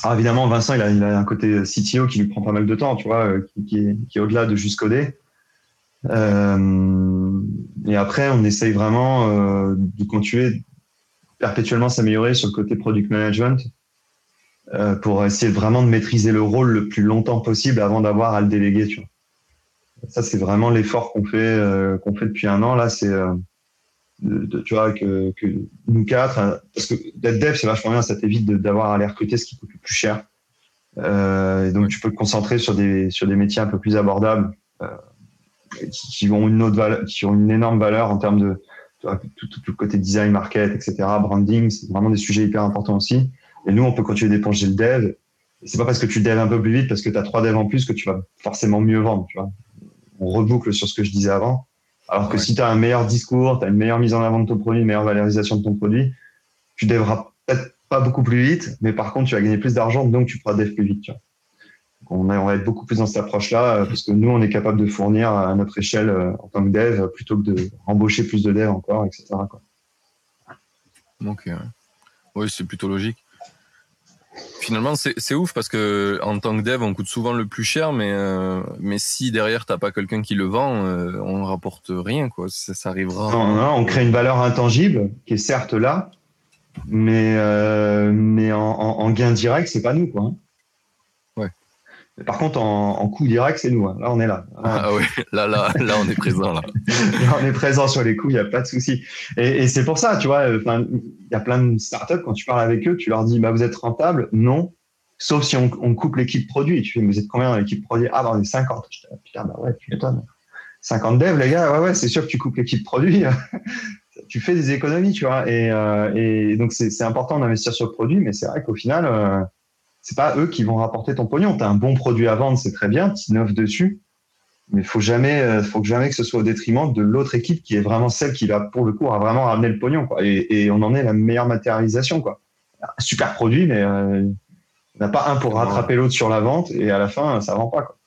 Speaker 1: Alors évidemment, Vincent, il a, il a un côté CTO qui lui prend pas mal de temps, tu vois, euh, qui, qui est, qui est au-delà de juste coder. Euh, et après, on essaye vraiment euh, de continuer perpétuellement s'améliorer sur le côté product management euh, pour essayer vraiment de maîtriser le rôle le plus longtemps possible avant d'avoir à le déléguer. Tu vois. Ça, c'est vraiment l'effort qu'on fait, euh, qu'on fait depuis un an. Là, c'est euh, tu vois que, que, nous quatre, hein, parce que d'être dev, c'est vachement bien, ça t'évite d'avoir à aller recruter ce qui coûte le plus cher. Et donc, tu peux te concentrer sur des sur des métiers un peu plus abordables, qui, qui, ont une autre valeur, qui ont une énorme valeur en termes de tout, tout, le côté design, market, etc., branding, c'est vraiment des sujets hyper importants aussi. Et nous, on peut continuer d'éponger le dev. C'est pas parce que tu dev un peu plus vite, parce que tu as trois devs en plus, que tu vas forcément mieux vendre. Tu vois. On reboucle sur ce que je disais avant. Alors que si tu as un meilleur discours, tu as une meilleure mise en avant de ton produit, une meilleure valorisation de ton produit, tu devras peut-être pas beaucoup plus vite, mais par contre, tu vas gagner plus d'argent, donc tu pourras dev plus vite. Tu vois on, va être beaucoup plus dans cette approche-là euh, parce que nous, on est capable de fournir à notre échelle euh, en tant que dev plutôt que de embaucher plus de devs encore, etc.
Speaker 2: Ok. Oui, c'est plutôt logique. Finalement, c'est ouf parce que en tant que dev, on coûte souvent le plus cher, mais, euh, mais si derrière, tu n'as pas quelqu'un qui le vend, on ne rapporte rien. Quoi. Ça, arrivera.
Speaker 1: Non, on crée une valeur intangible qui est certes là, mais, mais en, en, gain direct, c'est pas nous. Quoi. Par contre, en, en coup direct, c'est nous. Hein. Là, on est là.
Speaker 2: Ah oui, là, là, là, on est présent. Là.
Speaker 1: on est présent sur les coups, il n'y a pas de souci. Et, et c'est pour ça, tu vois, il y a plein de startups, quand tu parles avec eux, tu leur dis, bah, vous êtes rentable? Non. Sauf si on, on coupe l'équipe produit. Tu fais, vous êtes combien dans l'équipe produit? Ah, bah, on est 50. Je dis, putain, bah ouais, tu m'étonnes. 50 devs, les gars, ouais, ouais, c'est sûr que tu coupes l'équipe produit. tu fais des économies, tu vois. Et, euh, et donc, c'est important d'investir sur le produit, mais c'est vrai qu'au final, euh, c'est pas eux qui vont rapporter ton pognon. Tu as un bon produit à vendre, c'est très bien, tu innoves dessus, mais faut jamais, euh, faut que jamais que ce soit au détriment de l'autre équipe qui est vraiment celle qui va, pour le coup, à vraiment ramener le pognon. Quoi. Et, on en est la meilleure matérialisation. Quoi. super produit, mais euh, on n'a pas un pour rattraper l'autre sur la vente et à la fin, ça vend pas. Quoi.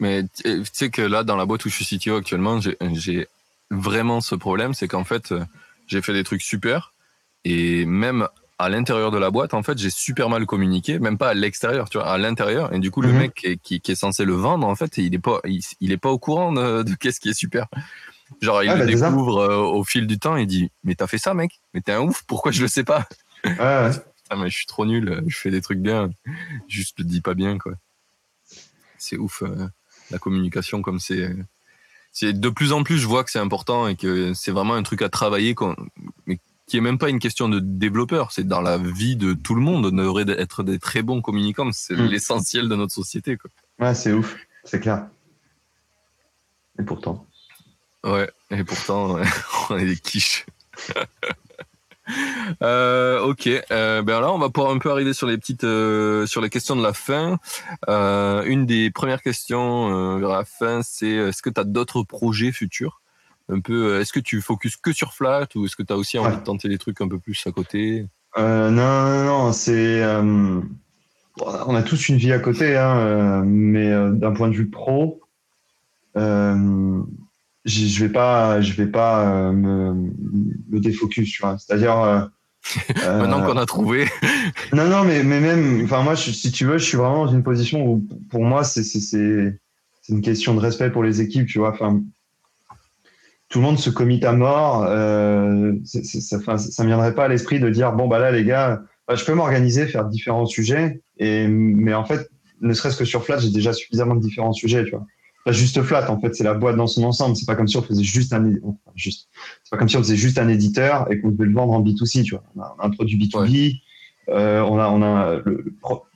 Speaker 2: Mais tu sais que là, dans la boîte où je suis CTO actuellement, j'ai vraiment ce problème, c'est qu'en fait, euh, j'ai fait des trucs super et même à l'intérieur de la boîte, en fait, j'ai super mal communiqué, même pas à l'extérieur, tu vois, à l'intérieur. Et du coup, le mhm. mec qui, qui, est censé le vendre, en fait, il est pas, il, est pas au courant de, qu'est-ce qui est super. Genre, il le bah, découvre euh, au fil du temps, il dit, mais t'as fait ça, mec? Mais t'es un ouf, pourquoi je le sais pas?
Speaker 1: Ouais,
Speaker 2: mais je suis trop nul, je fais des trucs bien, juste le dis pas bien, quoi. C'est ouf, euh, la communication comme c'est. C'est de plus en plus, je vois que c'est important et que c'est vraiment un truc à travailler, mais qui est même pas une question de développeur, c'est dans la vie de tout le monde. On devrait être des très bons communicants, c'est hmm. l'essentiel de notre société. Quoi.
Speaker 1: Ouais, c'est ouf, c'est clair. Et pourtant.
Speaker 2: Ouais, et pourtant, on est des quiches. euh, ok, euh, ben là on va pouvoir un peu arriver sur les petites, euh, sur les questions de la fin. Une des premières questions vers la fin, c'est est-ce que tu as d'autres projets futurs? Un peu euh, Est-ce que tu focuses que sur Flat ou est-ce que tu as aussi envie de tenter des trucs un peu plus à côté?
Speaker 1: Euh, Non, non, non, c'est. Euh, on a tous une vie à côté, hein, mais d'un point de vue pro, je vais pas, je vais pas me, me défocus, tu vois. C'est-à-dire.
Speaker 2: Maintenant qu'on a trouvé.
Speaker 1: non, non, mais, mais même, enfin, moi, si tu veux, je suis vraiment dans une position où, pour moi, c'est une question de respect pour les équipes, tu vois. Enfin, tout le monde se commit à mort. Euh, ça, ça, me viendrait pas à l'esprit de dire bon bah là les gars, bah, je peux m'organiser, faire différents sujets, et mais en fait, ne serait-ce que sur Flat, j'ai déjà suffisamment de différents sujets, tu vois. Pas juste Flat, en fait, c'est la boîte dans son ensemble. C'est pas comme si on faisait juste un, juste, c'est pas comme si on faisait juste un éditeur et qu'on devait le vendre en B2C, tu vois. On a un produit B2B, euh, on a, on a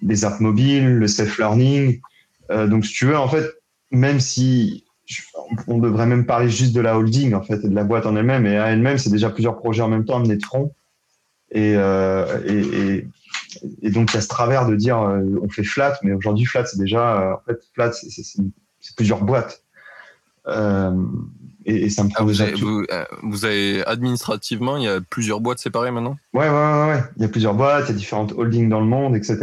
Speaker 1: les apps mobiles, le self learning. Euh, donc, si tu veux, en fait, même si on devrait même parler juste de la holding en fait et de la boîte en elle-même. Et à elle-même, c'est déjà plusieurs projets en même temps amenés de front. Et, euh, et, donc il y a ce travers de dire euh, on fait flat, mais aujourd'hui flat c'est déjà euh, en fait flat c'est plusieurs boîtes. et, ça me ah,
Speaker 2: déjà. vous, avez administrativement il y a plusieurs boîtes séparées maintenant?
Speaker 1: Ouais ouais ouais, il y a plusieurs boîtes, il y a différentes holdings dans le monde, etc.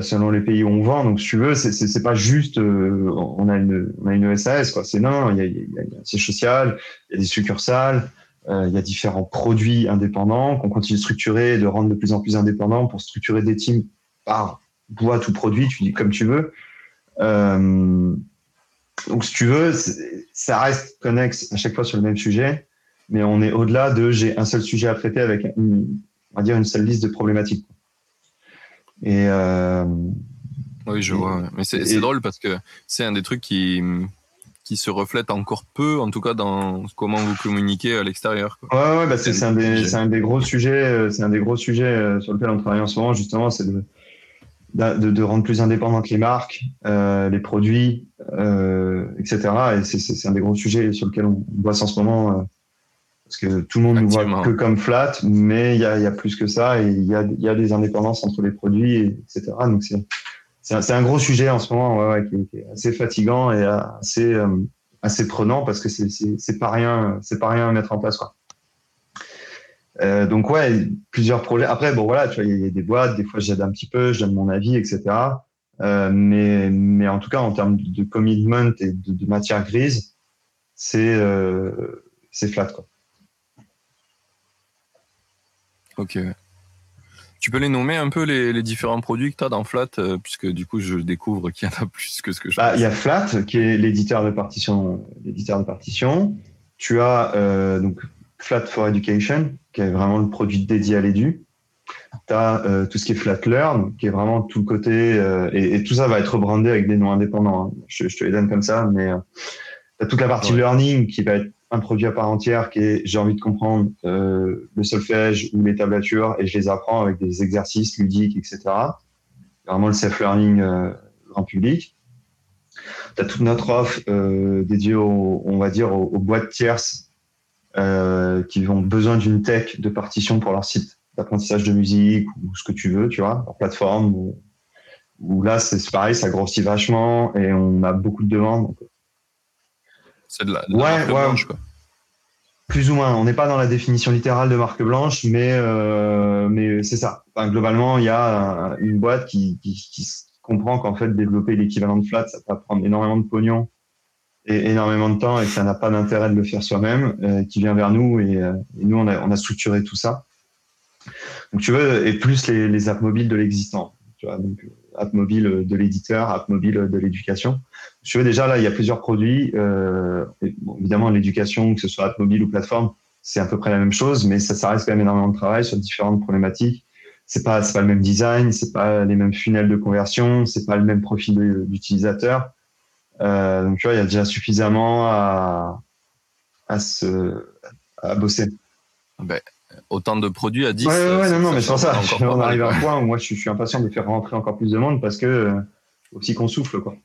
Speaker 1: selon les pays où on vend. Donc, si tu veux, c'est pas juste on a une on SAS quoi. C'est non, il y a, a, un siège social, il y a des succursales, il y a différents produits indépendants qu'on continue de structurer, de rendre de plus en plus indépendants pour structurer des teams par boîte ou produit, tu dis comme tu veux. donc, si tu veux, ça reste connexe à chaque fois sur le même sujet mais on est au-delà de j'ai un seul sujet à traiter avec on va dire une seule liste de problématiques. Et
Speaker 2: euh, oui, je vois. Mais c'est drôle parce que c'est un des trucs qui qui se reflète encore peu, en tout cas dans comment vous communiquez à l'extérieur.
Speaker 1: Ouais, ouais bah c'est un, des, un des gros sujets, euh, c'est un des gros sujets euh, sur lequel on travaille en ce moment justement, c'est de, de, de, rendre plus indépendantes les marques, euh, les produits, euh, etc. Et c'est un des gros sujets sur lesquels on bosse en ce moment parce que tout le monde ne voit que comme flat, mais il y a, y a, plus que ça et il y a, y a, des indépendances entre les produits, etc. Donc c'est un, un, gros sujet en ce moment, ouais, ouais, qui, est, assez fatigant et assez euh, assez prenant parce que c'est pas rien, c'est pas rien à mettre en place quoi. Euh, donc ouais, plusieurs projets. Après bon voilà, tu vois, il y a des boîtes, des fois j'aide un petit peu, je donne mon avis, etc. Euh, mais mais en tout cas en termes de commitment et de, de matière grise, c'est c'est flat quoi.
Speaker 2: Ok. Tu peux les nommer un peu les, différents produits que tu as dans Flat, euh, puisque du coup je découvre qu'il y en a plus que ce que je
Speaker 1: bah, Il y a Flat, qui est l'éditeur de partition. L'éditeur de partition. Tu as euh, donc Flat for Education, qui est vraiment le produit dédié à l'édu. Tu as euh, tout ce qui est Flat Learn, qui est vraiment tout le côté, et, tout ça va être brandé avec des noms indépendants. Hein. Je, te les donne comme ça, mais tu as toute la partie learning qui va être un produit à part entière qui est j'ai envie de comprendre euh, le solfège ou les tablatures et je les apprends avec des exercices ludiques, etc. Vraiment le self-learning euh, grand public. Tu as toute notre offre euh, dédiée, au, on va dire, aux, boîtes tierces euh, qui ont besoin d'une tech de partition pour leur site d'apprentissage de musique ou ce que tu veux, tu vois, leur plateforme. Où, là, c'est pareil, ça grossit vachement et on a beaucoup de demandes.
Speaker 2: C'est de la, marque blanche, quoi.
Speaker 1: Plus ou moins. On n'est pas dans la définition littérale de marque blanche, mais, euh, mais c'est ça. globalement, il y a une boîte qui, qui, comprend qu'en fait, développer l'équivalent de flat, ça va prendre énormément de pognon et énormément de temps et que ça n'a pas d'intérêt de le faire soi-même, euh, qui vient vers nous et, euh, et, nous, on a, on a structuré tout ça. Donc, tu veux, et plus les, les apps mobiles de l'existant. Tu vois, donc, app mobile de l'éditeur, app mobile de l'éducation. Je veux déjà là, il y a plusieurs produits. Euh, évidemment, l'éducation, que ce soit app mobile ou plateforme, c'est à peu près la même chose, mais ça, ça reste quand même énormément de travail sur différentes problématiques. C'est pas, c'est pas le même design, c'est pas les mêmes funnels de conversion, c'est pas le même profil d'utilisateur. Euh, donc tu vois, il y a déjà suffisamment à, à se, à bosser.
Speaker 2: Ben, autant de produits à 10.
Speaker 1: Ouais, ouais, non, non, mais c'est pour ça. On arrive à un point où moi, je, suis impatient de faire rentrer encore plus de monde parce que euh, aussi qu'on souffle, quoi.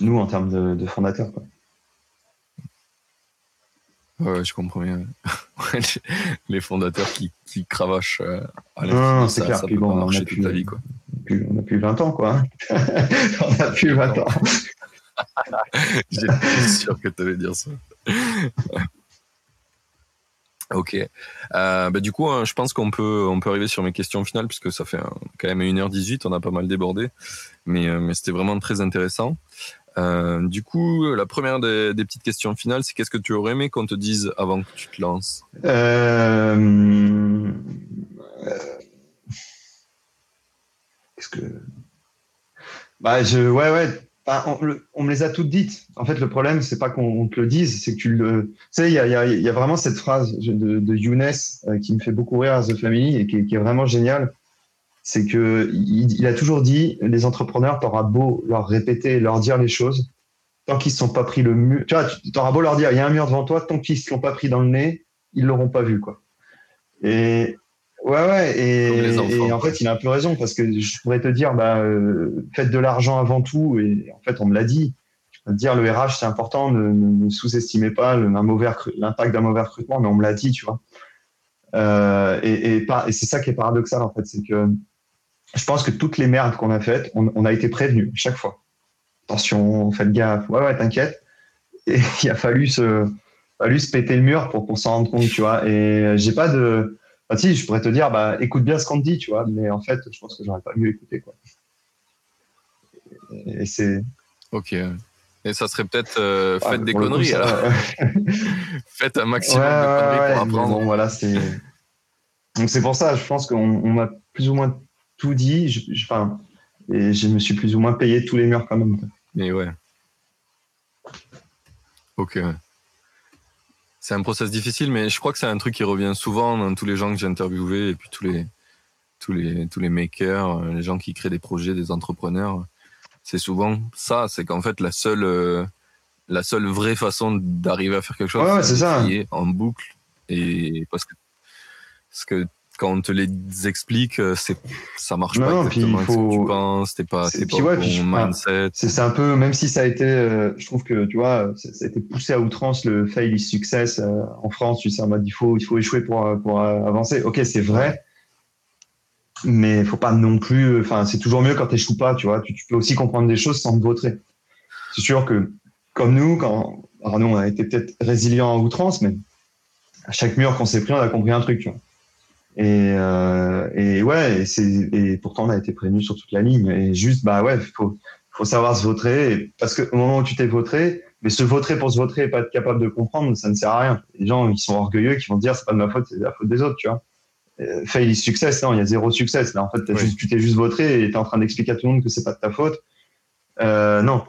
Speaker 1: Nous, en termes de, fondateurs, quoi.
Speaker 2: Ouais, je comprends bien. les fondateurs qui, qui cravachent euh,
Speaker 1: à la Non, c'est clair. Puis bon, on a plus, vie, quoi. on a plus 20 ans, quoi. on a plus 20 ans.
Speaker 2: J'étais sûr que tu allais dire ça. Ok. Euh, bah, du coup, hein, je pense qu'on peut, on peut arriver sur mes questions finales, puisque ça fait quand même 1h18, on a pas mal débordé. Mais, euh, mais c'était vraiment très intéressant. Euh, du coup, la première des, petites questions finales, c'est qu'est-ce que tu aurais aimé qu'on te dise avant que tu te lances?
Speaker 1: Qu'est-ce que. Bah, je, ouais, ouais, on, me les a toutes dites. En fait, le problème, c'est pas qu'on te le dise, c'est que tu le. Tu sais, il y a, vraiment cette phrase de, Younes euh, qui me fait beaucoup rire à The Family et qui, est vraiment génial. C'est que il, a toujours dit les entrepreneurs, t'auras beau leur répéter, leur dire les choses, tant qu'ils ne sont pas pris le mur. Tu vois, t'auras beau leur dire, il y a un mur devant toi, tant qu'ils ne l'ont pas pris dans le nez, ils l'auront pas vu, quoi. Ouais, ouais, et, en fait, il a un peu raison parce que je pourrais te dire, bah, euh, faites de l'argent avant tout, et en fait, on me l'a dit. Je peux te dire, le RH, c'est important, ne, sous-estimez pas l'impact d'un mauvais recrutement, mais on me l'a dit, tu vois. Euh, et, et, et c'est ça qui est paradoxal, en fait, c'est que je pense que toutes les merdes qu'on a faites, on, a été prévenus chaque fois. Attention, faites gaffe, ouais, ouais, t'inquiète. Et il a fallu se, fallu se péter le mur pour qu'on s'en rende compte, tu vois. Et j'ai pas de, si, je pourrais te dire, bah, écoute bien ce qu'on te dit, tu vois, mais en fait, je pense que j'aurais pas mieux écouté, quoi. Et c'est.
Speaker 2: Ok. Et ça serait peut-être euh, faites des conneries alors. faites un maximum de conneries pour apprendre.
Speaker 1: Bon, voilà, c'est. Donc c'est pour ça, je pense qu'on m'a plus ou moins tout dit. Je, enfin, et je me suis plus ou moins payé tous les murs quand même.
Speaker 2: Mais ouais. Ok. C'est un process difficile, mais je crois que c'est un truc qui revient souvent dans tous les gens que j'ai interviewés et puis tous les, tous les, tous les makers, euh, les gens qui créent des projets, des entrepreneurs. C'est souvent ça, c'est qu'en fait, la seule, euh, la seule vraie façon d'arriver à faire quelque chose,
Speaker 1: c'est ça.
Speaker 2: en boucle. Et parce que, parce que quand on te les explique, euh, c'est ça marche pas exactement ce que tu penses, c'est pas, pas mindset.
Speaker 1: C'est un peu, même si ça a été, je trouve que tu vois, ça a été poussé à outrance le fail is success en France. Tu sais, en mode il faut, il faut échouer pour pour avancer. Ok, c'est vrai mais faut pas non plus. Enfin, c'est toujours mieux quand tu échoues pas, tu vois. Tu, peux aussi comprendre des choses sans te vautrer. C'est sûr que, comme nous, quand alors nous on a été peut-être résilients à outrance, mais à chaque mur qu'on s'est pris, on a compris un truc. Tu vois. Et, euh, et ouais, et, pourtant on a été prévenu sur toute la ligne. Et juste, bah ouais, faut, faut savoir se vautrer. parce qu'au moment où tu t'es vautré, mais se vautrer pour se vautrer et pas être capable de comprendre, ça ne sert à rien. Les gens, ils sont orgueilleux, qui vont dire c'est pas de ma faute, c'est de la faute des autres, tu vois. Euh, fail is success, non, il y a zéro succès. Là, en fait, tu t'es juste voté et tu es en train d'expliquer à tout le monde que c'est pas de ta faute. Euh, non,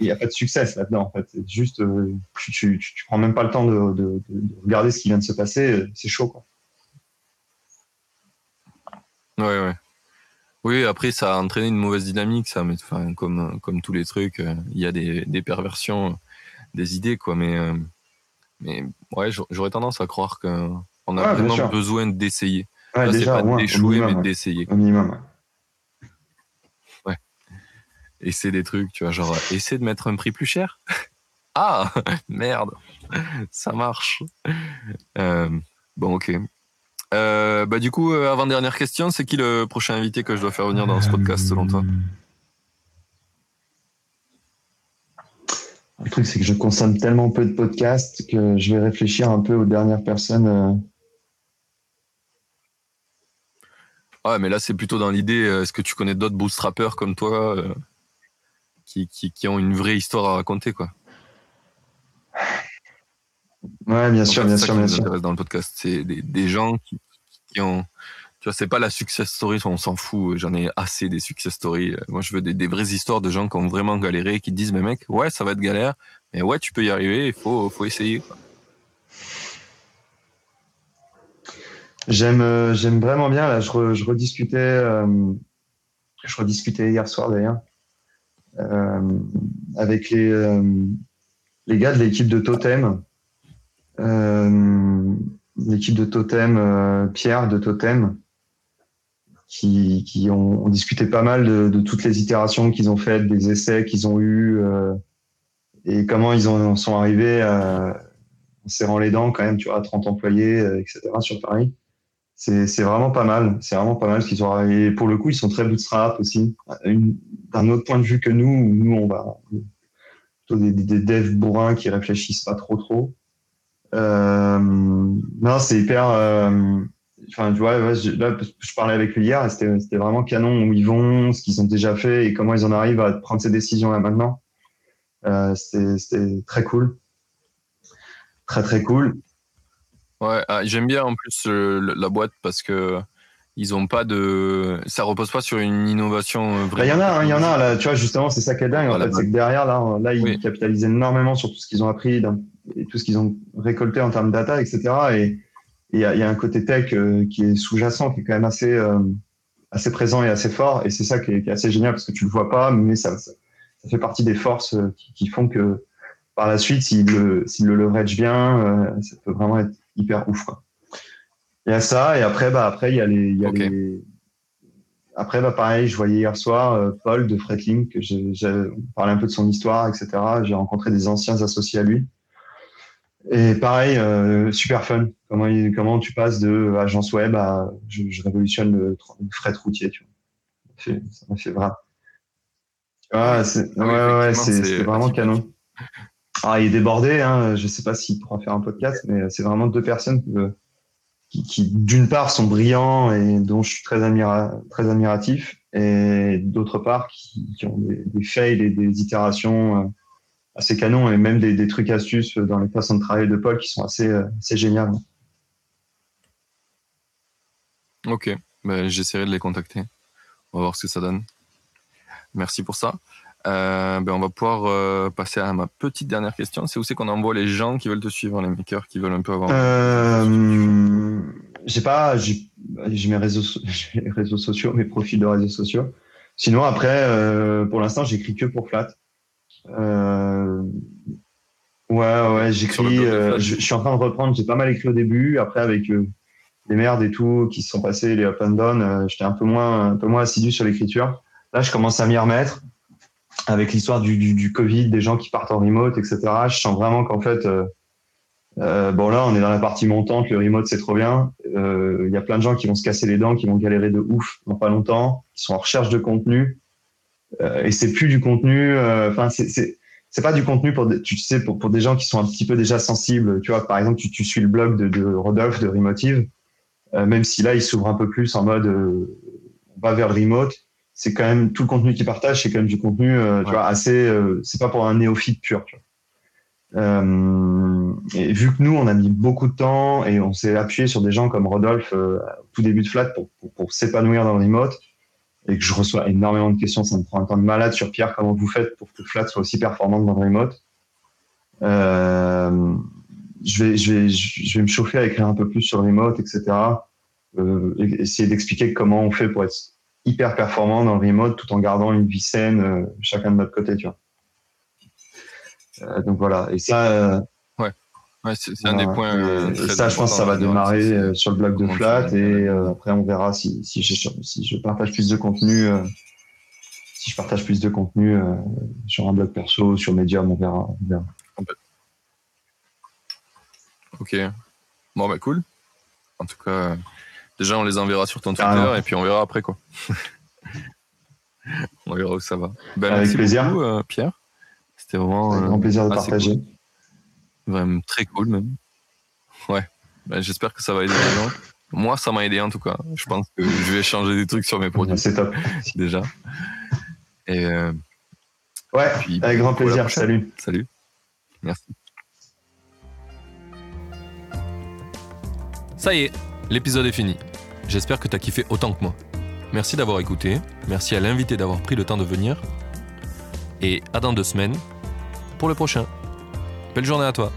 Speaker 1: il n'y a pas de succès là-dedans. En fait, juste, euh, tu, tu, prends même pas le temps de, regarder ce qui vient de se passer. C'est chaud, quoi.
Speaker 2: Ouais, ouais. Oui, après, ça a entraîné une mauvaise dynamique, ça. Mais enfin, comme, comme tous les trucs, il y a des, des, perversions des idées, quoi. Mais, mais ouais, j'aurais tendance à croire que on a vraiment besoin d'essayer.
Speaker 1: Ouais, c'est pas
Speaker 2: d'échouer, mais d'essayer.
Speaker 1: Au minimum.
Speaker 2: Ouais. Essayer des trucs, tu vois, genre, essayer de mettre un prix plus cher. ah, merde, ça marche. Euh, bon, ok. Euh, bah, du coup, euh, avant-dernière question, c'est qui le prochain invité que je dois faire venir dans ce podcast selon toi
Speaker 1: Le truc, c'est que je consomme tellement peu de podcasts que je vais réfléchir un peu aux dernières personnes
Speaker 2: Ouais, mais là, c'est plutôt dans l'idée, euh, est-ce que tu connais d'autres bootstrappers comme toi euh, qui, qui, ont une vraie histoire à raconter, quoi?
Speaker 1: Ouais, bien sûr, bien sûr, bien sûr.
Speaker 2: dans le podcast, c'est des, des, gens qui, qui, ont. Tu vois, c'est pas la success story, on s'en fout. J'en ai assez des success stories. Moi, je veux des, des, vraies histoires de gens qui ont vraiment galéré, qui disent, mais mec, ouais, ça va être galère, mais ouais, tu peux y arriver, il faut, faut essayer.
Speaker 1: J'aime, euh, j'aime vraiment bien. Là, je, rediscutais, euh, je rediscutais hier soir d'ailleurs euh, avec les les gars de l'équipe de Totem, l'équipe de Totem, Pierre de Totem, qui, ont, discuté pas mal de, toutes les itérations qu'ils ont faites, des essais qu'ils ont eus et comment ils en sont arrivés à, en serrant les dents quand même, tu vois, à 30 employés, etc. sur Paris c'est vraiment pas mal. C'est vraiment pas mal ce qu'ils ont. Et pour le coup, ils sont très bootstrap aussi. D'un autre point de vue que nous, nous, on va plutôt des, des devs bourrins qui réfléchissent pas trop trop. Euh, non, c'est hyper. Euh, enfin, tu vois, là, je parlais avec lui hier, c'était vraiment canon où ils vont, ce qu'ils ont déjà fait et comment ils en arrivent à prendre ces décisions là maintenant. Euh, c'était très cool, très très cool.
Speaker 2: Ouais, ah, j'aime bien en plus euh, la boîte parce que ils ont pas de, ça repose pas sur une innovation.
Speaker 1: Il y en a, il y en a là. Tu vois, justement, c'est ça qui est dingue. En fait, c'est que derrière là, là, ils capitalisent énormément sur tout ce qu'ils ont appris et tout ce qu'ils ont récolté en termes de data, etc. Et il y, a, y a un côté tech euh, qui est sous-jacent, qui est quand même assez euh, assez présent et assez fort. Et c'est ça qui est, qui est, assez génial parce que tu le vois pas, mais ça, ça, fait partie des forces qui, qui, font que par la suite, s'il le, le leverage bien, ça peut vraiment être hyper ouf. Quoi. Il y a ça, et après, bah, après, il y a les. Y a les... Après, bah, pareil, je voyais hier soir euh, Paul de Fretling, que j'ai parlé un peu de son histoire, etc. J'ai rencontré des anciens associés à lui. Et pareil, euh, super fun. Comment, comment tu passes de agence web à je, révolutionne le, fret routier, tu vois. Ça m'a fait, vraiment. Ah, c'est, ouais, ouais, c'est, vraiment canon. Ah, il est débordé, hein. je ne sais pas s'il pourra faire un podcast, mais c'est vraiment deux personnes qui, d'une part sont brillants et dont je suis très, très admiratif, et d'autre part qui, ont des, fails et des itérations assez canons et même des, trucs astuces dans les façons de travailler de Paul qui sont assez, assez géniales.
Speaker 2: Ok, ben, j'essaierai de les contacter. On va voir ce que ça donne. Merci pour ça. Euh, ben on va pouvoir euh, passer à ma petite dernière question. C'est où c'est qu'on envoie les gens qui veulent te suivre, les makers qui veulent un peu avoir.
Speaker 1: Euh, j'ai pas, j'ai mes réseaux, réseaux sociaux, mes profils de réseaux sociaux. Sinon après, euh, pour l'instant, j'écris que pour Flat. Euh, ouais, ouais, j'écris. Je, je, suis en train de reprendre. J'ai pas mal écrit au début. Après, avec les merdes et tout qui se sont passées, les up and down, j'étais un peu moins, un peu moins assidu sur l'écriture. Là, je commence à m'y remettre avec l'histoire du, du, du, Covid, des gens qui partent en remote, etc. Je sens vraiment qu'en fait, euh, euh, bon là, on est dans la partie montante, le remote c'est trop bien. Euh, il y a plein de gens qui vont se casser les dents, qui vont galérer de ouf dans pas longtemps, qui sont en recherche de contenu. Euh, et c'est plus du contenu. Euh, enfin, c'est c'est pas du contenu pour tu sais pour, pour des gens qui sont un petit peu déjà sensibles. Tu vois, par exemple, tu, tu suis le blog de, de Rodolphe de Remotive, même si là il s'ouvre un peu plus en mode on va vers le remote c'est quand même tout le contenu qu'il partage, c'est quand même du contenu, euh, tu vois, assez. Euh, c'est pas pour un néophyte pur. Tu vois. Euh, et vu que nous, on a mis beaucoup de temps et on s'est appuyé sur des gens comme Rodolphe au tout début de Flat pour, pour, s'épanouir dans le remote, et que je reçois énormément de questions, ça me prend un temps de malade sur Pierre, comment vous faites pour que Flat soit aussi performante dans le remote. je vais, je vais, je vais me chauffer à écrire un peu plus sur le remote, etc. essayer d'expliquer comment on fait pour être hyper performant dans le remote tout en gardant une vie saine euh, chacun de notre côté, tu vois. Euh, donc voilà. Et ça.
Speaker 2: Euh, ouais. c'est un des points.
Speaker 1: ça, je pense, ça va démarrer sur le blog de Flat et après on verra si, si, je, si je partage plus de contenu. si je partage plus de contenu sur un blog perso, sur Medium, on verra. On verra.
Speaker 2: Ok. Bon, bah cool. En tout cas, Déjà, on les enverra sur ton Twitter et puis on verra après quoi. on verra où ça va.
Speaker 1: Ben, Avec plaisir.
Speaker 2: Beaucoup, euh, Pierre. C'était vraiment.
Speaker 1: un grand plaisir de partager.
Speaker 2: Vraiment très cool même. Ouais. Ben, j'espère que ça va aider les gens. Moi, ça m'a aidé en tout cas. Je pense que je vais changer des trucs sur mes produits.
Speaker 1: C'est top.
Speaker 2: Déjà. Et euh,
Speaker 1: ouais, avec grand plaisir. Salut.
Speaker 2: Salut. Merci. Ça y est, l'épisode est fini. J'espère que tu as kiffé autant que moi. Merci d'avoir écouté, merci à l'invité d'avoir pris le temps de venir. Et à dans deux semaines pour le prochain. Belle journée à toi